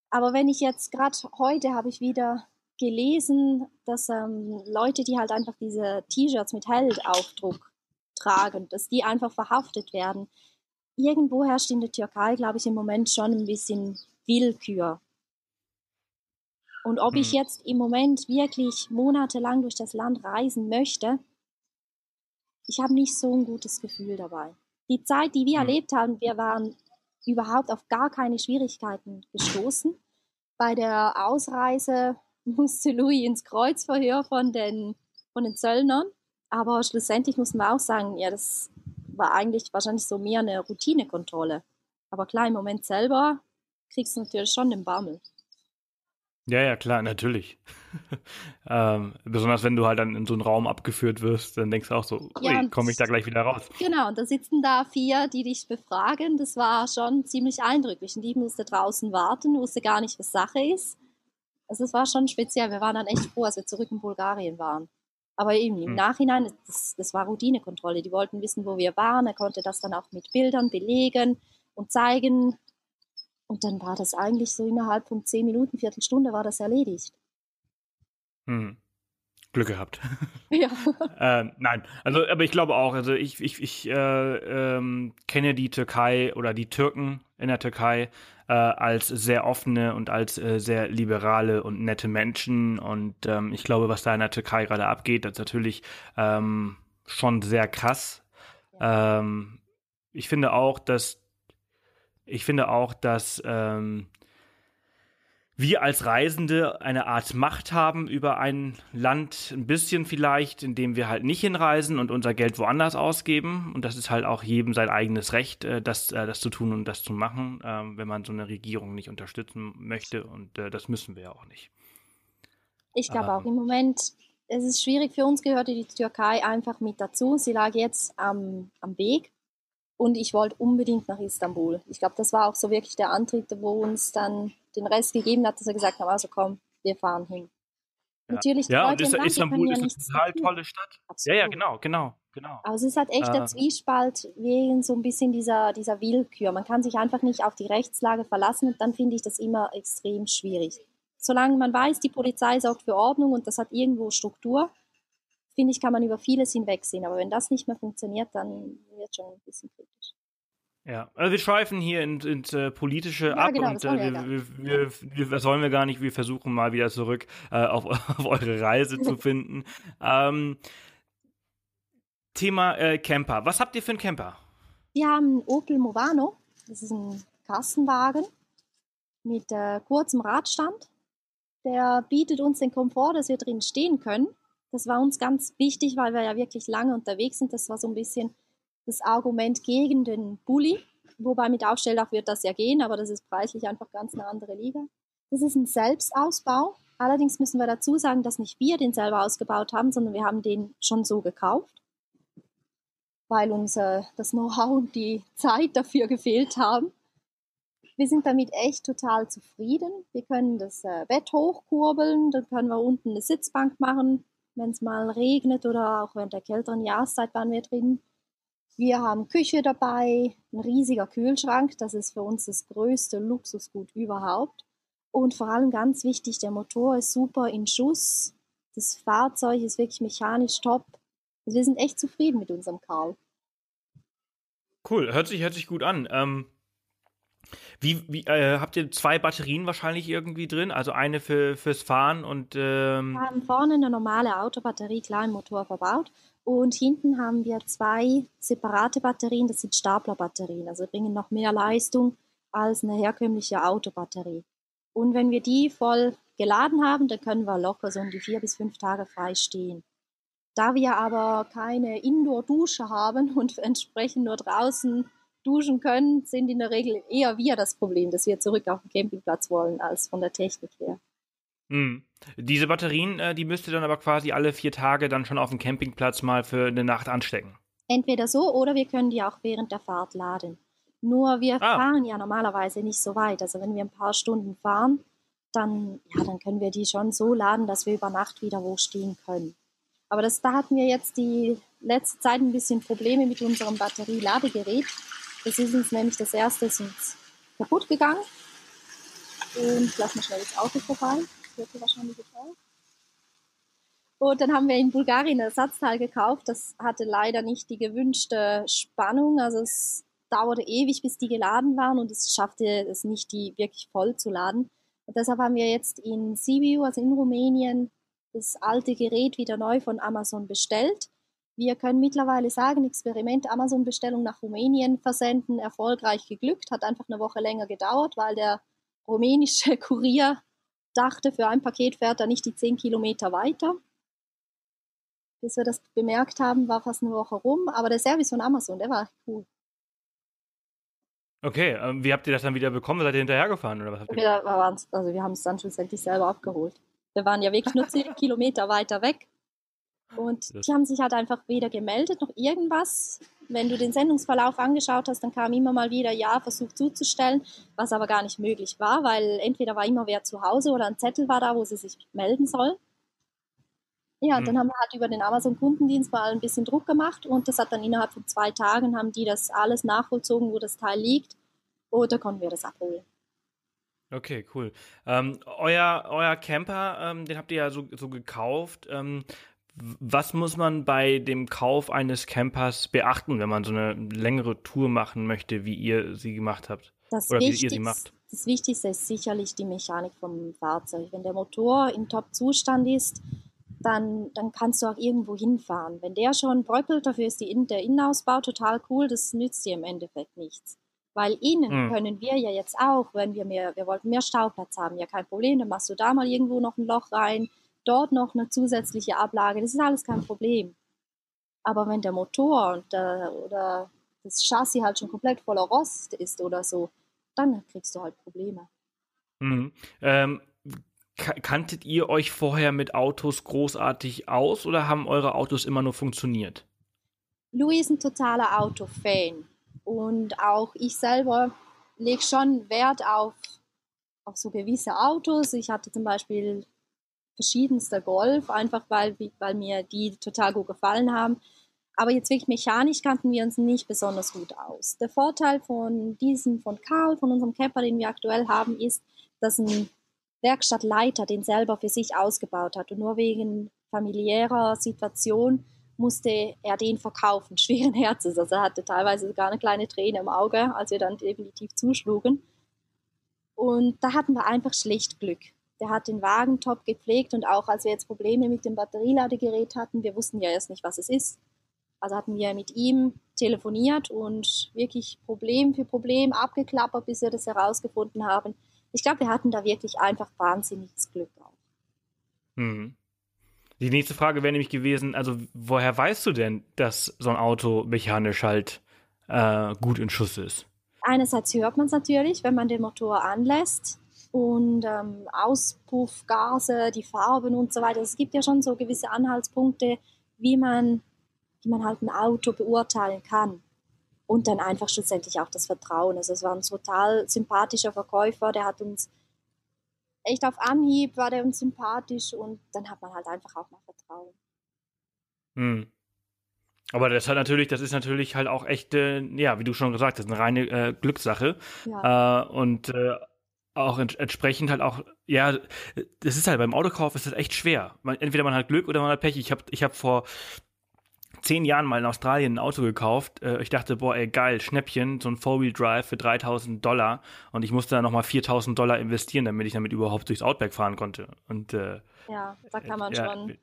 Aber wenn ich jetzt gerade heute habe ich wieder gelesen, dass ähm, Leute, die halt einfach diese T-Shirts mit Heldaufdruck tragen, dass die einfach verhaftet werden. Irgendwo herrscht in der Türkei, glaube ich, im Moment schon ein bisschen Willkür. Und ob hm. ich jetzt im Moment wirklich monatelang durch das Land reisen möchte, ich habe nicht so ein gutes Gefühl dabei. Die Zeit, die wir hm. erlebt haben, wir waren überhaupt auf gar keine Schwierigkeiten gestoßen. Bei der Ausreise musste Louis ins Kreuzverhör von den, von den Zöllnern. Aber schlussendlich mussten wir auch sagen, ja, das war eigentlich wahrscheinlich so mehr eine Routinekontrolle. Aber klar, im Moment selber kriegst du natürlich schon den Bammel. Ja, ja, klar, natürlich. ähm, besonders wenn du halt dann in so einen Raum abgeführt wirst, dann denkst du auch so, ja, komme ich da gleich wieder raus. Genau, und da sitzen da vier, die dich befragen. Das war schon ziemlich eindrücklich. Und die musste draußen warten, wusste gar nicht, was Sache ist. Also es war schon speziell. Wir waren dann echt froh, als wir zurück in Bulgarien waren. Aber eben im hm. Nachhinein, das, das war Routinekontrolle. Die wollten wissen, wo wir waren. Er konnte das dann auch mit Bildern belegen und zeigen. Und dann war das eigentlich so innerhalb von zehn Minuten, Viertelstunde war das erledigt. Hm. Glück gehabt. Ja. äh, nein, also aber ich glaube auch, also ich, ich, ich äh, ähm, kenne die Türkei oder die Türken in der Türkei äh, als sehr offene und als äh, sehr liberale und nette Menschen und ähm, ich glaube, was da in der Türkei gerade abgeht, das ist natürlich ähm, schon sehr krass. Ja. Ähm, ich finde auch, dass ich finde auch, dass ähm, wir als Reisende eine Art Macht haben über ein Land, ein bisschen vielleicht, indem wir halt nicht hinreisen und unser Geld woanders ausgeben. Und das ist halt auch jedem sein eigenes Recht, äh, das, äh, das zu tun und das zu machen, ähm, wenn man so eine Regierung nicht unterstützen möchte. Und äh, das müssen wir ja auch nicht. Ich glaube auch im Moment, es ist schwierig für uns, gehörte die Türkei einfach mit dazu. Sie lag jetzt am, am Weg und ich wollte unbedingt nach Istanbul. Ich glaube, das war auch so wirklich der Antrieb, wo uns dann den Rest gegeben hat, dass er gesagt hat, also komm, wir fahren hin. Ja. Natürlich, ja, und Land, Istanbul ist eine total tolle Stadt. Absolut. Ja, ja, genau, genau, genau. Aber es ist halt echt äh, der Zwiespalt wegen so ein bisschen dieser, dieser Willkür. Man kann sich einfach nicht auf die Rechtslage verlassen und dann finde ich das immer extrem schwierig. Solange man weiß, die Polizei sorgt für Ordnung und das hat irgendwo Struktur, finde ich, kann man über vieles hinwegsehen. Aber wenn das nicht mehr funktioniert, dann wird schon ein bisschen kritisch. Ja, also wir schweifen hier ins, ins äh, politische ja, ab genau, und äh, wir, wir, wir, wir, das wollen wir gar nicht. Wir versuchen mal wieder zurück äh, auf, auf eure Reise zu finden. Ähm, Thema äh, Camper. Was habt ihr für einen Camper? Wir haben einen Opel Movano. Das ist ein Kastenwagen mit äh, kurzem Radstand. Der bietet uns den Komfort, dass wir drin stehen können. Das war uns ganz wichtig, weil wir ja wirklich lange unterwegs sind. Das war so ein bisschen das Argument gegen den Bulli, wobei mit Aufstelldach wird das ja gehen, aber das ist preislich einfach ganz eine andere Liga. Das ist ein Selbstausbau. Allerdings müssen wir dazu sagen, dass nicht wir den selber ausgebaut haben, sondern wir haben den schon so gekauft, weil uns äh, das Know-how und die Zeit dafür gefehlt haben. Wir sind damit echt total zufrieden. Wir können das äh, Bett hochkurbeln, dann können wir unten eine Sitzbank machen, wenn es mal regnet oder auch während der kälteren Jahreszeit waren wir drin. Wir haben Küche dabei, ein riesiger Kühlschrank, das ist für uns das größte Luxusgut überhaupt. Und vor allem ganz wichtig, der Motor ist super in Schuss. Das Fahrzeug ist wirklich mechanisch top. Also wir sind echt zufrieden mit unserem Karl. Cool, hört sich, hört sich gut an. Ähm, wie, wie äh, habt ihr zwei Batterien wahrscheinlich irgendwie drin? Also eine für, fürs Fahren und ähm Wir haben vorne eine normale Autobatterie klar im Motor verbaut und hinten haben wir zwei separate Batterien, das sind Staplerbatterien, also bringen noch mehr Leistung als eine herkömmliche Autobatterie. Und wenn wir die voll geladen haben, dann können wir locker so um die vier bis fünf Tage frei stehen. Da wir aber keine Indoor-Dusche haben und entsprechend nur draußen duschen können, sind in der Regel eher wir das Problem, dass wir zurück auf den Campingplatz wollen, als von der Technik her. Hm. Diese Batterien, äh, die müsst ihr dann aber quasi alle vier Tage dann schon auf dem Campingplatz mal für eine Nacht anstecken. Entweder so oder wir können die auch während der Fahrt laden. Nur wir ah. fahren ja normalerweise nicht so weit. Also wenn wir ein paar Stunden fahren, dann, ja, dann können wir die schon so laden, dass wir über Nacht wieder wo stehen können. Aber das, da hatten wir jetzt die letzte Zeit ein bisschen Probleme mit unserem Batterieladegerät. Das ist uns nämlich das erste ist uns kaputt gegangen. Und lass mal schnell das Auto vorbei. Das wird hier wahrscheinlich geteilt. Und dann haben wir in Bulgarien ein Ersatzteil gekauft. Das hatte leider nicht die gewünschte Spannung. Also es dauerte ewig, bis die geladen waren und es schaffte es nicht, die wirklich voll zu laden. Und deshalb haben wir jetzt in Sibiu, also in Rumänien, das alte Gerät wieder neu von Amazon bestellt. Wir können mittlerweile sagen, Experiment Amazon-Bestellung nach Rumänien versenden, erfolgreich geglückt, hat einfach eine Woche länger gedauert, weil der rumänische Kurier dachte, für ein Paket fährt er nicht die 10 Kilometer weiter. Bis wir das bemerkt haben, war fast eine Woche rum, aber der Service von Amazon, der war cool. Okay, ähm, wie habt ihr das dann wieder bekommen? Seid ihr hinterhergefahren oder was habt ihr? Wir, also wir haben es dann schlussendlich selber abgeholt. Wir waren ja wirklich nur 10 Kilometer weiter weg. Und die haben sich halt einfach weder gemeldet noch irgendwas. Wenn du den Sendungsverlauf angeschaut hast, dann kam immer mal wieder, ja, Versuch zuzustellen, was aber gar nicht möglich war, weil entweder war immer wer zu Hause oder ein Zettel war da, wo sie sich melden soll. Ja, und dann haben wir halt über den Amazon-Kundendienst mal ein bisschen Druck gemacht und das hat dann innerhalb von zwei Tagen haben die das alles nachvollzogen, wo das Teil liegt. Oder konnten wir das abholen. Okay, cool. Ähm, euer, euer Camper, ähm, den habt ihr ja so, so gekauft. Ähm, was muss man bei dem Kauf eines Campers beachten, wenn man so eine längere Tour machen möchte, wie ihr sie gemacht habt? Das Oder wie ihr sie macht? Das Wichtigste ist sicherlich die Mechanik vom Fahrzeug. Wenn der Motor in Top-Zustand ist, dann, dann kannst du auch irgendwo hinfahren. Wenn der schon bröckelt, dafür ist die, der Innenausbau total cool, das nützt dir im Endeffekt nichts. Weil innen mhm. können wir ja jetzt auch, wenn wir mehr, wir wollten mehr Stauplatz haben, ja kein Problem, dann machst du da mal irgendwo noch ein Loch rein, dort noch eine zusätzliche Ablage, das ist alles kein Problem. Aber wenn der Motor und der, oder das Chassis halt schon komplett voller Rost ist oder so, dann kriegst du halt Probleme. Mhm. Ähm, kanntet ihr euch vorher mit Autos großartig aus oder haben eure Autos immer nur funktioniert? Louis ist ein totaler Autofan und auch ich selber lege schon Wert auf, auf so gewisse Autos. Ich hatte zum Beispiel verschiedenster Golf, einfach weil, weil mir die total gut gefallen haben. Aber jetzt wirklich mechanisch kannten wir uns nicht besonders gut aus. Der Vorteil von diesem, von Karl, von unserem Camper, den wir aktuell haben, ist, dass ein Werkstattleiter den selber für sich ausgebaut hat und nur wegen familiärer Situation musste er den verkaufen, schweren Herzens. Also er hatte teilweise sogar eine kleine Träne im Auge, als wir dann definitiv zuschlugen. Und da hatten wir einfach schlecht Glück. Der hat den Wagen top gepflegt und auch als wir jetzt Probleme mit dem Batterieladegerät hatten, wir wussten ja erst nicht, was es ist. Also hatten wir mit ihm telefoniert und wirklich Problem für Problem abgeklappert, bis wir das herausgefunden haben. Ich glaube, wir hatten da wirklich einfach wahnsinniges Glück auch. Mhm. Die nächste Frage wäre nämlich gewesen, also woher weißt du denn, dass so ein Auto mechanisch halt äh, gut in Schuss ist? Einerseits hört man es natürlich, wenn man den Motor anlässt und ähm, Auspuff, Gase, die Farben und so weiter. Es gibt ja schon so gewisse Anhaltspunkte, wie man, wie man halt ein Auto beurteilen kann. Und dann einfach schlussendlich auch das Vertrauen. Also es war ein total sympathischer Verkäufer, der hat uns echt auf Anhieb war der uns sympathisch und dann hat man halt einfach auch mal Vertrauen. Hm. Aber das hat natürlich, das ist natürlich halt auch echt, äh, ja, wie du schon gesagt hast, eine reine äh, Glückssache. Ja. Äh, und äh, auch ent entsprechend halt auch, ja, das ist halt beim Autokauf ist das echt schwer. Man, entweder man hat Glück oder man hat Pech. Ich habe ich hab vor zehn Jahren mal in Australien ein Auto gekauft. Äh, ich dachte, boah, ey, geil, Schnäppchen, so ein Four-Wheel-Drive für 3000 Dollar. Und ich musste dann nochmal 4000 Dollar investieren, damit ich damit überhaupt durchs Outback fahren konnte. Und, äh, ja, da kann man äh, schon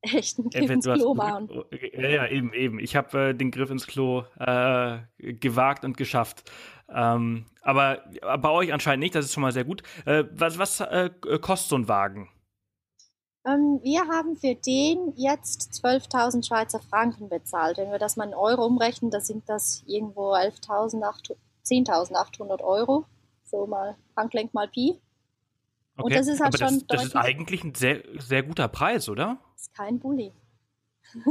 echt einen Griff ins Klo machen. Ja, ja, eben, eben. Ich habe äh, den Griff ins Klo äh, gewagt und geschafft. Ähm, aber bei euch anscheinend nicht, das ist schon mal sehr gut. Äh, was was äh, kostet so ein Wagen? Ähm, wir haben für den jetzt 12.000 Schweizer Franken bezahlt. Wenn wir das mal in Euro umrechnen, da sind das irgendwo 10.800 Euro. So mal Handgelenk mal Pi. Okay. Und das ist halt Aber schon das, das ist eigentlich ein sehr, sehr guter Preis, oder? Das ist kein Bulli.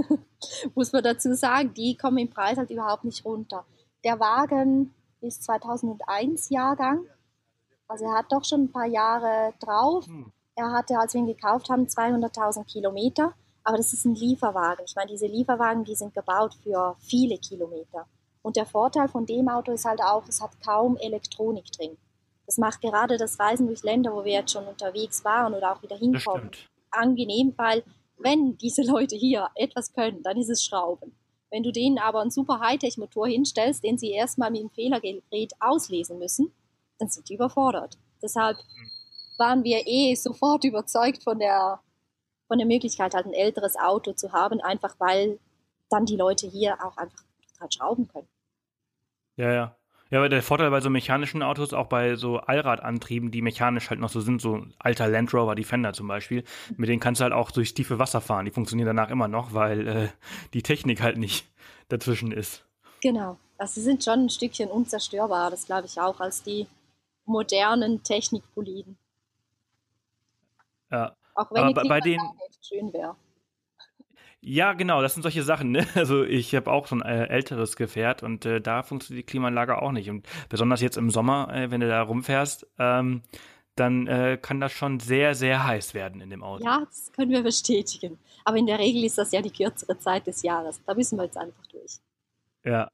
Muss man dazu sagen, die kommen im Preis halt überhaupt nicht runter. Der Wagen ist 2001 Jahrgang. Also er hat doch schon ein paar Jahre drauf. Hm. Er hatte, als wir ihn gekauft haben, 200.000 Kilometer. Aber das ist ein Lieferwagen. Ich meine, diese Lieferwagen, die sind gebaut für viele Kilometer. Und der Vorteil von dem Auto ist halt auch, es hat kaum Elektronik drin. Das macht gerade das Reisen durch Länder, wo wir jetzt schon unterwegs waren oder auch wieder hinkommen, angenehm, weil wenn diese Leute hier etwas können, dann ist es Schrauben. Wenn du denen aber einen super Hightech-Motor hinstellst, den sie erstmal mit dem Fehlergerät auslesen müssen, dann sind die überfordert. Deshalb waren wir eh sofort überzeugt von der, von der Möglichkeit, halt ein älteres Auto zu haben, einfach weil dann die Leute hier auch einfach total schrauben können. Ja, ja. Ja, aber der Vorteil bei so mechanischen Autos, auch bei so Allradantrieben, die mechanisch halt noch so sind, so alter Land Rover Defender zum Beispiel, mit denen kannst du halt auch durchs tiefe Wasser fahren. Die funktionieren danach immer noch, weil äh, die Technik halt nicht dazwischen ist. Genau. Also sie sind schon ein Stückchen unzerstörbar, das glaube ich auch, als die modernen Technikpoliden. Ja. Auch wenn Aber die bei den- echt schön wäre. Ja, genau, das sind solche Sachen. Ne? Also ich habe auch so ein äh, älteres Gefährt und äh, da funktioniert die Klimaanlage auch nicht. Und besonders jetzt im Sommer, äh, wenn du da rumfährst, ähm, dann äh, kann das schon sehr, sehr heiß werden in dem Auto. Ja, das können wir bestätigen. Aber in der Regel ist das ja die kürzere Zeit des Jahres. Da müssen wir jetzt einfach durch. ja.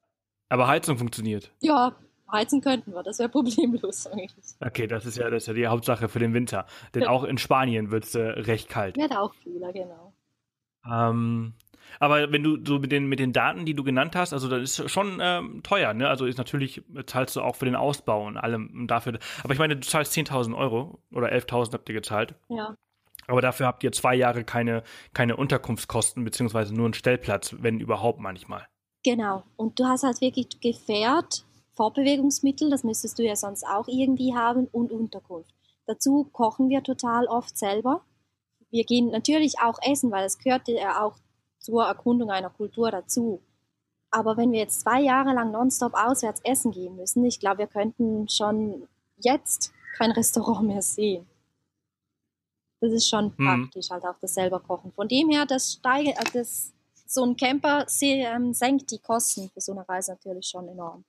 Aber Heizung funktioniert. Ja, heizen könnten wir, das wäre problemlos eigentlich. Okay, das ist ja das ist ja die Hauptsache für den Winter. Denn Ja. auch in Spanien wird's äh, recht kalt. Wird auch kühler, genau. Ähm, aber wenn du so mit den mit den Daten, die du genannt hast, also das ist schon ähm, teuer, ne? Also ist natürlich zahlst du auch für den Ausbau und allem dafür. Aber ich meine, du zahlst 10.000 Euro oder 11.000 habt ihr gezahlt. Ja, Aber dafür habt ihr zwei Jahre keine keine Unterkunftskosten beziehungsweise nur einen Stellplatz, wenn überhaupt manchmal. genau. Und du hast halt wirklich Gefährt, Fortbewegungsmittel, das müsstest du ja sonst auch irgendwie haben, und Unterkunft. Dazu kochen wir total oft selber. Wir gehen natürlich auch essen, weil es gehört ja auch zur Erkundung einer Kultur dazu. Aber wenn wir jetzt zwei Jahre lang nonstop auswärts essen gehen müssen, ich glaube, wir könnten schon jetzt kein Restaurant mehr sehen. Das ist schon Mhm. praktisch, halt auch das selber kochen. Von dem her, das steigert, äh, das, so ein Camper ähm, senkt die Kosten für so eine Reise natürlich schon enorm.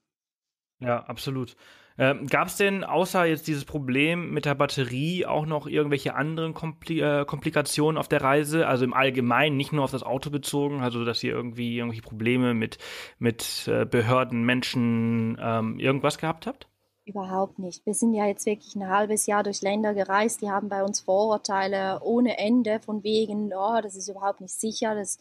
Ja, absolut. Ähm, Gab es denn außer jetzt dieses Problem mit der Batterie auch noch irgendwelche anderen Kompli äh, Komplikationen auf der Reise? Also im Allgemeinen, nicht nur auf das Auto bezogen, also dass ihr irgendwie irgendwelche Probleme mit, mit äh, Behörden, Menschen, ähm, irgendwas gehabt habt? Überhaupt nicht. Wir sind ja jetzt wirklich ein halbes Jahr durch Länder gereist, die haben bei uns Vorurteile ohne Ende von wegen, oh, das ist überhaupt nicht sicher, das,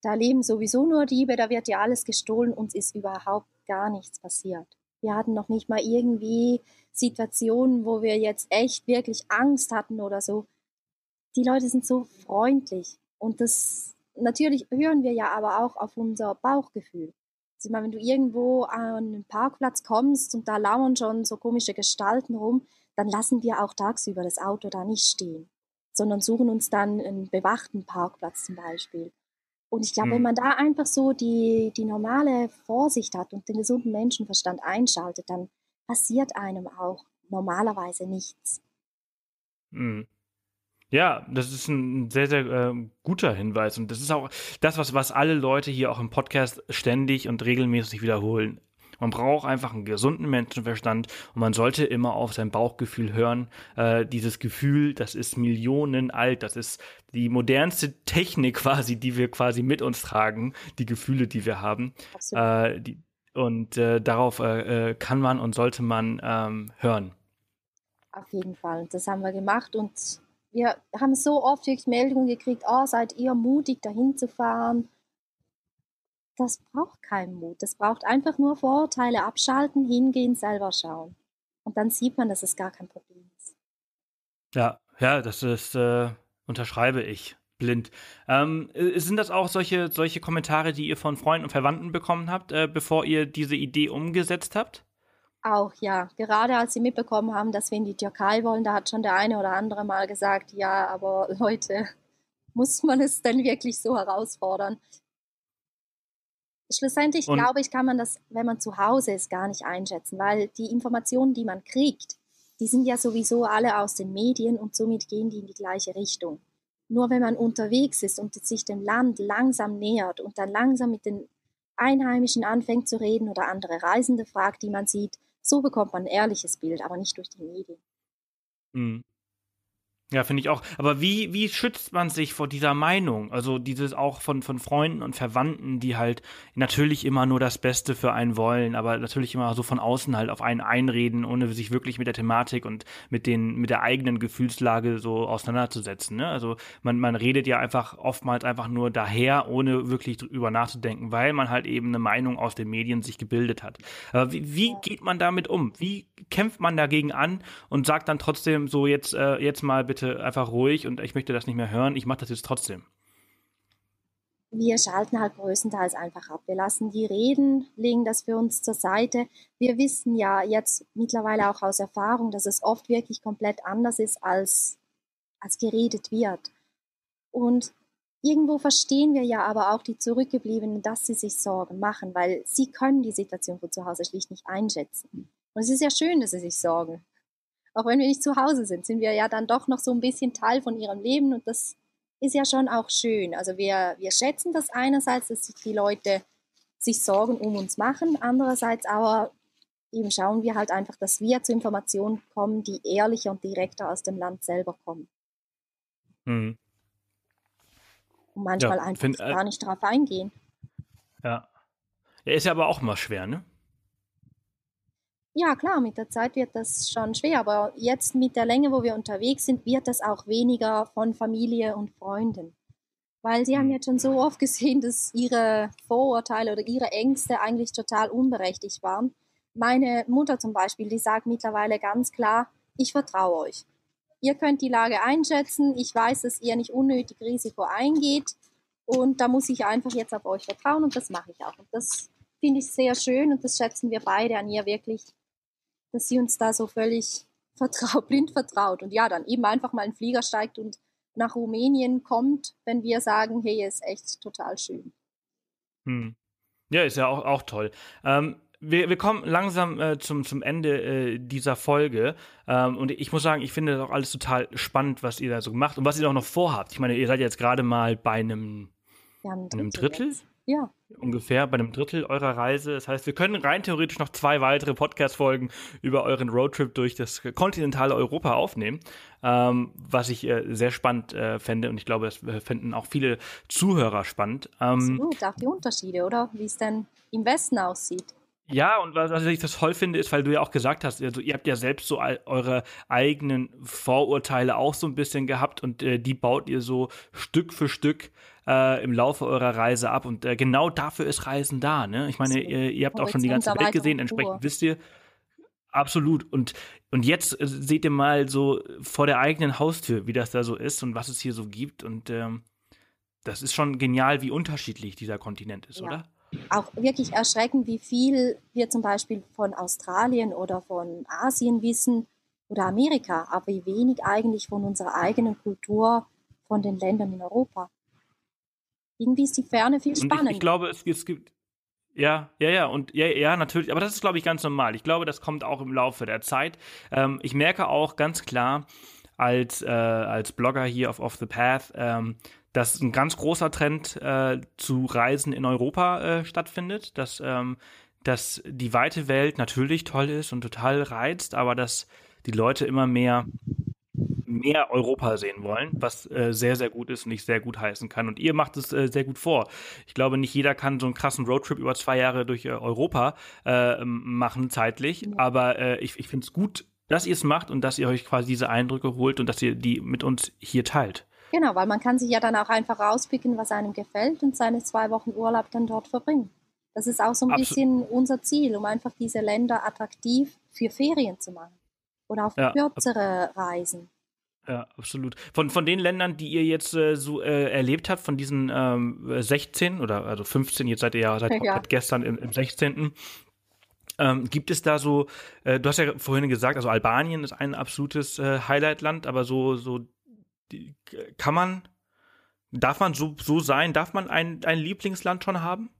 da leben sowieso nur Diebe, da wird ja alles gestohlen, uns ist überhaupt gar nichts passiert. Wir hatten noch nicht mal irgendwie Situationen, wo wir jetzt echt wirklich Angst hatten oder so. Die Leute sind so freundlich und das natürlich hören wir ja aber auch auf unser Bauchgefühl. Also ich meine, wenn du irgendwo an einen Parkplatz kommst und da lauern schon so komische Gestalten rum, dann lassen wir auch tagsüber das Auto da nicht stehen, sondern suchen uns dann einen bewachten Parkplatz zum Beispiel. Und ich glaube, Hm. wenn man da einfach so die, die normale Vorsicht hat und den gesunden Menschenverstand einschaltet, dann passiert einem auch normalerweise nichts. Mhm. Ja, das ist ein sehr, sehr äh, guter Hinweis. Und das ist auch das, was, was alle Leute hier auch im Podcast ständig und regelmäßig wiederholen. Man braucht einfach einen gesunden Menschenverstand und man sollte immer auf sein Bauchgefühl hören. Äh, dieses Gefühl, das ist Millionen alt, das ist die modernste Technik quasi, die wir quasi mit uns tragen, die Gefühle, die wir haben. Äh, die, und äh, darauf äh, äh, kann man und sollte man ähm, hören. Auf jeden Fall. Das haben wir gemacht und wir haben so oft wirklich Meldungen gekriegt, oh, seid ihr mutig, dahin zu fahren. Das braucht keinen Mut. Das braucht einfach nur Vorurteile abschalten, hingehen, selber schauen. Und dann sieht man, dass es gar kein Problem ist. Ja, ja, das ist, äh, unterschreibe ich blind. Ähm, äh, sind das auch solche, solche Kommentare, die ihr von Freunden und Verwandten bekommen habt, äh, bevor ihr diese Idee umgesetzt habt? Auch ja, gerade als sie mitbekommen haben, dass wir in die Türkei wollen, da hat schon der eine oder andere mal gesagt, ja, aber Leute, muss man es denn wirklich so herausfordern? Schlussendlich Und- glaube ich, kann man das, wenn man zu Hause ist, gar nicht einschätzen, weil die Informationen, die man kriegt, die sind ja sowieso alle aus den Medien und somit gehen die in die gleiche Richtung. Nur wenn man unterwegs ist und sich dem Land langsam nähert und dann langsam mit den Einheimischen anfängt zu reden oder andere Reisende fragt, die man sieht, so bekommt man ein ehrliches Bild, aber nicht durch die Medien. Hm. Ja, finde ich auch. Aber wie, wie schützt man sich vor dieser Meinung? Also dieses auch von, von Freunden und Verwandten, die halt natürlich immer nur das Beste für einen wollen, aber natürlich immer so von außen halt auf einen einreden, ohne sich wirklich mit der Thematik und mit den, mit der eigenen Gefühlslage so auseinanderzusetzen. Ne? Also man, man redet ja einfach oftmals einfach nur daher, ohne wirklich drüber nachzudenken, weil man halt eben eine Meinung aus den Medien sich gebildet hat. Aber wie, wie geht man damit um? Wie kämpft man dagegen an und sagt dann trotzdem so jetzt, äh, jetzt mal bitte bitte einfach ruhig und ich möchte das nicht mehr hören, ich mache das jetzt trotzdem? Wir schalten halt größtenteils einfach ab. Wir lassen die reden, legen das für uns zur Seite. Wir wissen ja jetzt mittlerweile auch aus Erfahrung, dass es oft wirklich komplett anders ist, als, als geredet wird. Und irgendwo verstehen wir ja aber auch die Zurückgebliebenen, dass sie sich Sorgen machen, weil sie können die Situation von zu Hause schlicht nicht einschätzen. Und es ist ja schön, dass sie sich sorgen auch wenn wir nicht zu Hause sind, sind wir ja dann doch noch so ein bisschen Teil von ihrem Leben und das ist ja schon auch schön. Also wir, wir schätzen das einerseits, dass sich die Leute sich Sorgen um uns machen, andererseits aber eben schauen wir halt einfach, dass wir zu Informationen kommen, die ehrlicher und direkter aus dem Land selber kommen. Mhm. Und manchmal ja, einfach find, äh, gar nicht darauf eingehen. Ja. Er ist ja aber auch mal schwer, ne? Ja, klar, mit der Zeit wird das schon schwer, aber jetzt mit der Länge, wo wir unterwegs sind, wird das auch weniger von Familie und Freunden. Weil sie haben hm. jetzt schon so oft gesehen, dass ihre Vorurteile oder ihre Ängste eigentlich total unberechtigt waren. Meine Mutter zum Beispiel, die sagt mittlerweile ganz klar, ich vertraue euch. Ihr könnt die Lage einschätzen, ich weiß, dass ihr nicht unnötig Risiko eingeht und da muss ich einfach jetzt auf euch vertrauen und das mache ich auch. Und das finde ich sehr schön und das schätzen wir beide an ihr wirklich dass sie uns da so völlig vertraut, blind vertraut. Und ja, dann eben einfach mal ein Flieger steigt und nach Rumänien kommt, wenn wir sagen, hey, ist echt total schön. Hm. Ja, ist ja auch, auch toll. Ähm, wir, wir kommen langsam äh, zum, zum Ende äh, dieser Folge. Ähm, und ich muss sagen, ich finde das auch alles total spannend, was ihr da so macht und was ihr auch noch vorhabt. Ich meine, ihr seid jetzt gerade mal bei einem, einem Drittel. Jetzt. Ja. Ungefähr bei einem Drittel eurer Reise. Das heißt, wir können rein theoretisch noch zwei weitere Podcast-Folgen über euren Roadtrip durch das kontinentale Europa aufnehmen, ähm, was ich äh, sehr spannend äh, fände und ich glaube, das äh, fänden auch viele Zuhörer spannend. Ähm, Absolut, auch die Unterschiede, oder? Wie es denn im Westen aussieht. Ja, und was, was ich das toll finde, ist, weil du ja auch gesagt hast, also ihr habt ja selbst so eure eigenen Vorurteile auch so ein bisschen gehabt und äh, die baut ihr so Stück für Stück äh, im Laufe eurer Reise ab. Und äh, genau dafür ist Reisen da. Ne? Ich meine, ihr, ihr habt auch schon die ganze Welt gesehen, entsprechend wisst ihr, Absolut. Und, und jetzt äh, seht ihr mal so vor der eigenen Haustür, wie das da so ist und was es hier so gibt. Und ähm, das ist schon genial, wie unterschiedlich dieser Kontinent ist, ja. oder? auch wirklich erschreckend, wie viel wir zum Beispiel von Australien oder von Asien wissen oder Amerika, aber wie wenig eigentlich von unserer eigenen Kultur, von den Ländern in Europa. Irgendwie ist die Ferne viel spannender. Ich, ich, glaube, es, es gibt, ja, ja, ja, und ja, ja, natürlich, aber das ist, glaube ich, ganz normal. Ich glaube, das kommt auch im Laufe der Zeit. Ähm, ich merke auch ganz klar, als, äh, als Blogger hier auf Off the Path, ähm, dass ein ganz großer Trend äh, zu Reisen in Europa äh, stattfindet, dass, ähm, dass die weite Welt natürlich toll ist und total reizt, aber dass die Leute immer mehr mehr Europa sehen wollen, was äh, sehr, sehr gut ist und ich sehr gut heißen kann. Und ihr macht es äh, sehr gut vor. Ich glaube, nicht jeder kann so einen krassen Roadtrip über zwei Jahre durch äh, Europa äh, machen, zeitlich. Aber äh, ich, ich finde es gut, dass ihr es macht und dass ihr euch quasi diese Eindrücke holt und dass ihr die mit uns hier teilt. Genau, weil man kann sich ja dann auch einfach rauspicken, was einem gefällt und seine zwei Wochen Urlaub dann dort verbringen. Das ist auch so ein Absolut. bisschen unser Ziel, um einfach diese Länder attraktiv für Ferien zu machen oder auf ja, kürzere Reisen. Ja, absolut. Von, von den Ländern, die ihr jetzt äh, so äh, erlebt habt, von diesen ähm, 16 oder also 15, jetzt seid ihr ja seit ja. gestern im, im 16. Ähm, gibt es da so, äh, du hast ja vorhin gesagt, also Albanien ist ein absolutes äh, Highlight-Land, aber so, so die, kann man, darf man so, so sein, darf man ein, ein Lieblingsland schon haben?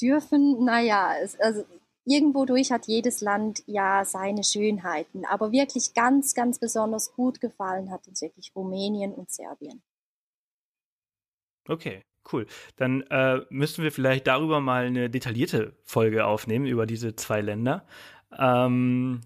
Dürfen, naja, also irgendwo durch hat jedes Land ja seine Schönheiten, aber wirklich ganz, ganz besonders gut gefallen hat uns wirklich Rumänien und Serbien. Okay. Cool. Dann äh, müssen wir vielleicht darüber mal eine detaillierte Folge aufnehmen, über diese zwei Länder. Ähm,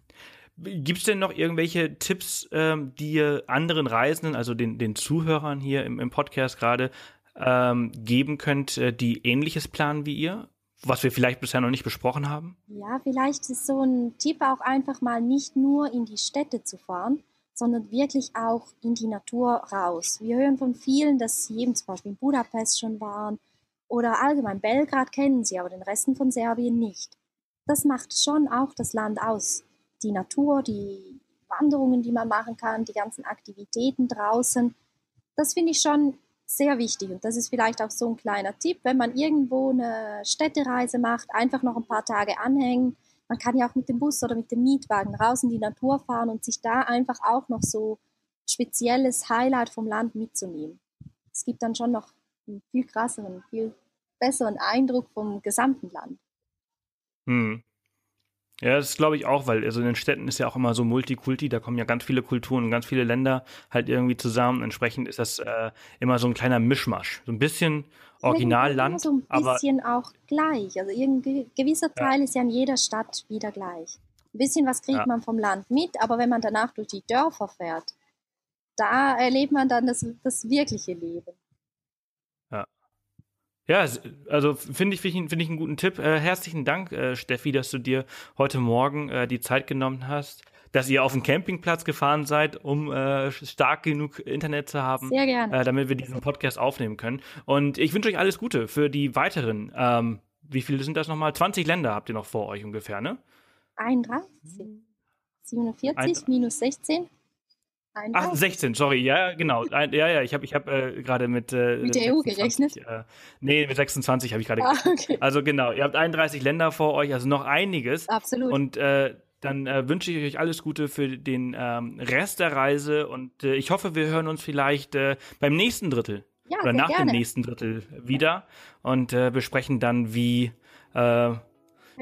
Gibt es denn noch irgendwelche Tipps, ähm, die ihr anderen Reisenden, also den, den Zuhörern hier im, im Podcast gerade, ähm, geben könnt, äh, die ähnliches planen wie ihr? Was wir vielleicht bisher noch nicht besprochen haben? Ja, vielleicht ist so ein Tipp auch einfach mal nicht nur in die Städte zu fahren, sondern wirklich auch in die Natur raus. Wir hören von vielen, dass sie eben zum Beispiel in Budapest schon waren oder allgemein Belgrad kennen sie, aber den Resten von Serbien nicht. Das macht schon auch das Land aus. Die Natur, die Wanderungen, die man machen kann, die ganzen Aktivitäten draußen. Das finde ich schon sehr wichtig. Und das ist vielleicht auch so ein kleiner Tipp, wenn man irgendwo eine Städtereise macht, einfach noch ein paar Tage anhängen. Man kann ja auch mit dem Bus oder mit dem Mietwagen raus in die Natur fahren und sich da einfach auch noch so spezielles Highlight vom Land mitzunehmen. Es gibt dann schon noch einen viel krasseren, viel besseren Eindruck vom gesamten Land. Hm. Ja, das glaube ich auch, weil also in den Städten ist ja auch immer so Multikulti, da kommen ja ganz viele Kulturen und ganz viele Länder halt irgendwie zusammen. Entsprechend ist das äh, immer so ein kleiner Mischmasch. So ein bisschen Originalland, so ein bisschen auch gleich. Also ein gewisser Teil ja. ist ja in jeder Stadt wieder gleich. Ein bisschen was kriegt ja. man vom Land mit, aber wenn man danach durch die Dörfer fährt, da erlebt man dann das, das wirkliche Leben. Ja, also finde ich, finde ich, find ich einen guten Tipp. Äh, herzlichen Dank, äh, Steffi, dass du dir heute Morgen äh, die Zeit genommen hast, dass ihr auf den Campingplatz gefahren seid, um äh, stark genug Internet zu haben, Sehr gerne. Äh, damit wir diesen Podcast aufnehmen können. Und ich wünsche euch alles Gute für die weiteren. Ähm, wie viele sind das nochmal? 20 Länder habt ihr noch vor euch ungefähr, ne? 31, 47 Ein, minus 16. Einfach? Ach, 16, sorry, ja, genau. Ein, ja, ja, ich habe ich hab, äh, gerade mit. Äh, mit der 26, EU gerechnet? Äh, nee, mit 26 habe ich gerade ah, okay. Also genau, ihr habt 31 Länder vor euch, also noch einiges. Absolut. Und äh, dann äh, wünsche ich euch alles Gute für den ähm, Rest der Reise und äh, ich hoffe, wir hören uns vielleicht äh, beim nächsten Drittel ja, oder nach gerne. dem nächsten Drittel wieder und äh, besprechen dann, wie äh,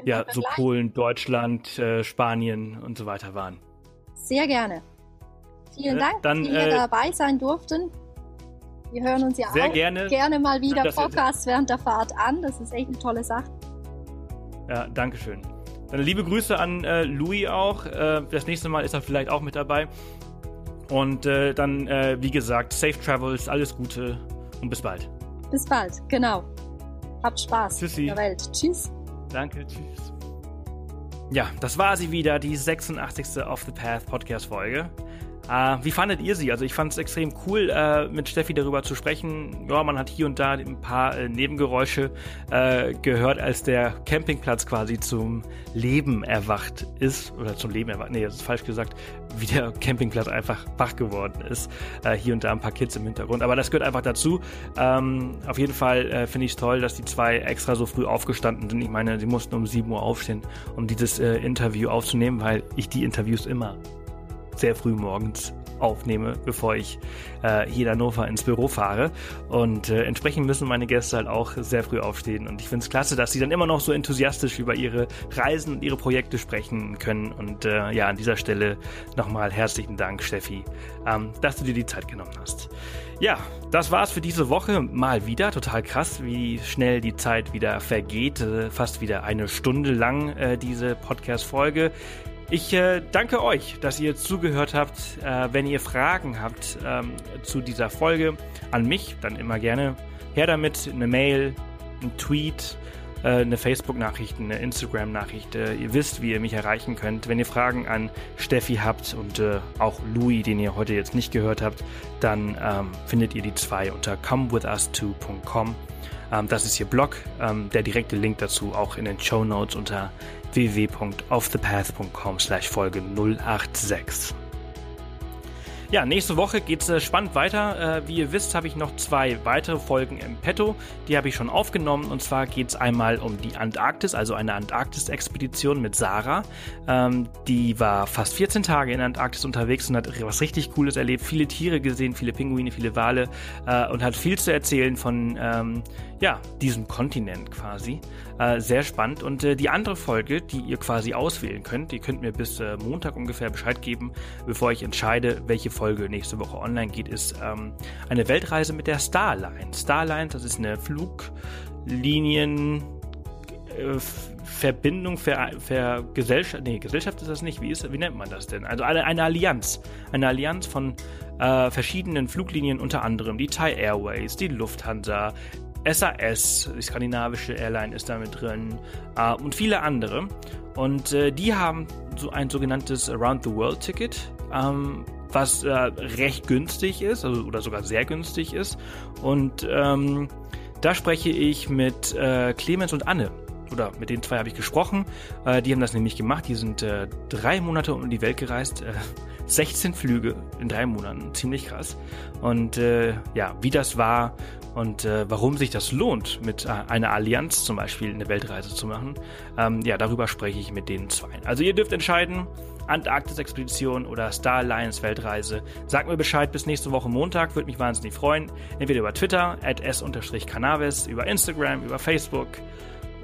ja, so Polen, Deutschland, äh, Spanien und so weiter waren. Sehr gerne. Vielen Dank, Dann, dass wir äh, dabei sein durften. Wir hören uns ja sehr auch gerne, gerne mal wieder Podcasts während der Fahrt an. Das ist echt eine tolle Sache. Ja, danke schön. Dann liebe Grüße an äh, Louis auch. Äh, das nächste Mal ist er vielleicht auch mit dabei. Und äh, dann, äh, wie gesagt, Safe Travels, alles Gute und bis bald. Bis bald, genau. Habt Spaß Tschüssi. in der Welt. Tschüss. Danke, tschüss. Ja, das war sie wieder, die 86. Off the Path Podcast Folge. Äh, wie fandet ihr sie? Also ich fand es extrem cool, äh, mit Steffi darüber zu sprechen. Ja, man hat hier und da ein paar äh, Nebengeräusche äh, gehört, als der Campingplatz quasi zum Leben erwacht ist. Oder zum Leben erwacht, nee, das ist falsch gesagt, wie der Campingplatz einfach wach geworden ist. Äh, hier und da ein paar Kids im Hintergrund. Aber das gehört einfach dazu. Ähm, auf jeden Fall äh, finde ich es toll, dass die zwei extra so früh aufgestanden sind. Ich meine, sie mussten um 7 Uhr aufstehen, um dieses Interview aufzunehmen, weil ich die Interviews immer sehr früh morgens aufnehme, bevor ich äh, hier in Hannover ins Büro fahre. Und äh, entsprechend müssen meine Gäste halt auch sehr früh aufstehen. Und ich finde es klasse, dass sie dann immer noch so enthusiastisch über ihre Reisen und ihre Projekte sprechen können. Und äh, ja, an dieser Stelle nochmal herzlichen Dank, Steffi, ähm, dass du dir die Zeit genommen hast. Ja, das war's für diese Woche. Mal wieder. Total krass, wie schnell die Zeit wieder vergeht. Äh, fast wieder eine Stunde lang äh, diese Podcast-Folge. Ich äh, danke euch, dass ihr zugehört habt. Äh, wenn ihr Fragen habt ähm, zu dieser Folge an mich, dann immer gerne her damit. Eine Mail, ein Tweet, eine Facebook-Nachricht, eine Instagram-Nachricht. Äh, ihr wisst, wie ihr mich erreichen könnt. Wenn ihr Fragen an Steffi habt und äh, auch Louis, den ihr heute jetzt nicht gehört habt, dann ähm, findet ihr die zwei unter comewithus2.com. Ähm, das ist ihr Blog. Ähm, der direkte Link dazu auch in den Show Notes unter www.offthepath.com slash Folge 086. Ja, nächste Woche geht's äh, spannend weiter. Äh, wie ihr wisst, habe ich noch zwei weitere Folgen im Petto. Die habe ich schon aufgenommen. Und zwar geht's einmal um die Antarktis, also eine Antarktis-Expedition mit Sarah. Ähm, die war fast 14 Tage in Antarktis unterwegs und hat was richtig Cooles erlebt. Viele Tiere gesehen, viele Pinguine, viele Wale äh, und hat viel zu erzählen von ähm, ja, diesem Kontinent quasi. Äh, sehr spannend. Und äh, die andere Folge, die ihr quasi auswählen könnt, ihr könnt mir bis äh, Montag ungefähr Bescheid geben, bevor ich entscheide, welche Folge nächste Woche online geht, ist ähm, eine Weltreise mit der Starline. Starline, das ist eine Fluglinien äh, Verbindung, Ver, Ver Gesellschaft, nee, Gesellschaft ist das nicht, wie, ist, wie nennt man das denn? Also eine, eine Allianz, eine Allianz von äh, verschiedenen Fluglinien, unter anderem die Thai Airways, die Lufthansa, SAS, die skandinavische Airline ist da mit drin äh, und viele andere. Und äh, die haben so ein sogenanntes Around the World Ticket, ähm, was äh, recht günstig ist, also, oder sogar sehr günstig ist. Und ähm, da spreche ich mit äh, Clemens und Anne. Oder mit den zwei habe ich gesprochen. Äh, die haben das nämlich gemacht. Die sind äh, drei Monate um die Welt gereist. Äh, 16 Flüge in drei Monaten. Ziemlich krass. Und äh, ja, wie das war und äh, warum sich das lohnt, mit äh, einer Allianz zum Beispiel eine Weltreise zu machen, ähm, ja, darüber spreche ich mit den zwei. Also ihr dürft entscheiden, Antarktis-Expedition oder Star Alliance Weltreise. Sagt mir Bescheid bis nächste Woche Montag, würde mich wahnsinnig freuen. Entweder über Twitter, at s-cannabis, über Instagram, über Facebook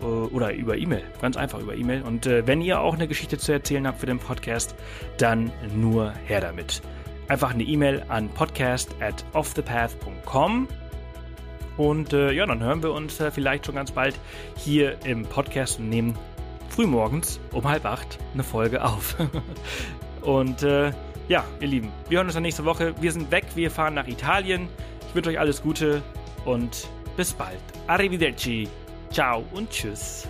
äh, oder über E-Mail. Ganz einfach über E-Mail. Und äh, wenn ihr auch eine Geschichte zu erzählen habt für den Podcast, dann nur her damit. Einfach eine E-Mail an podcast at offthepath.com und äh, ja, dann hören wir uns äh, vielleicht schon ganz bald hier im Podcast und nehmen frühmorgens um halb acht eine Folge auf. und äh, ja, ihr Lieben, wir hören uns dann nächste Woche. Wir sind weg, wir fahren nach Italien. Ich wünsche euch alles Gute und bis bald. Arrivederci, ciao und tschüss.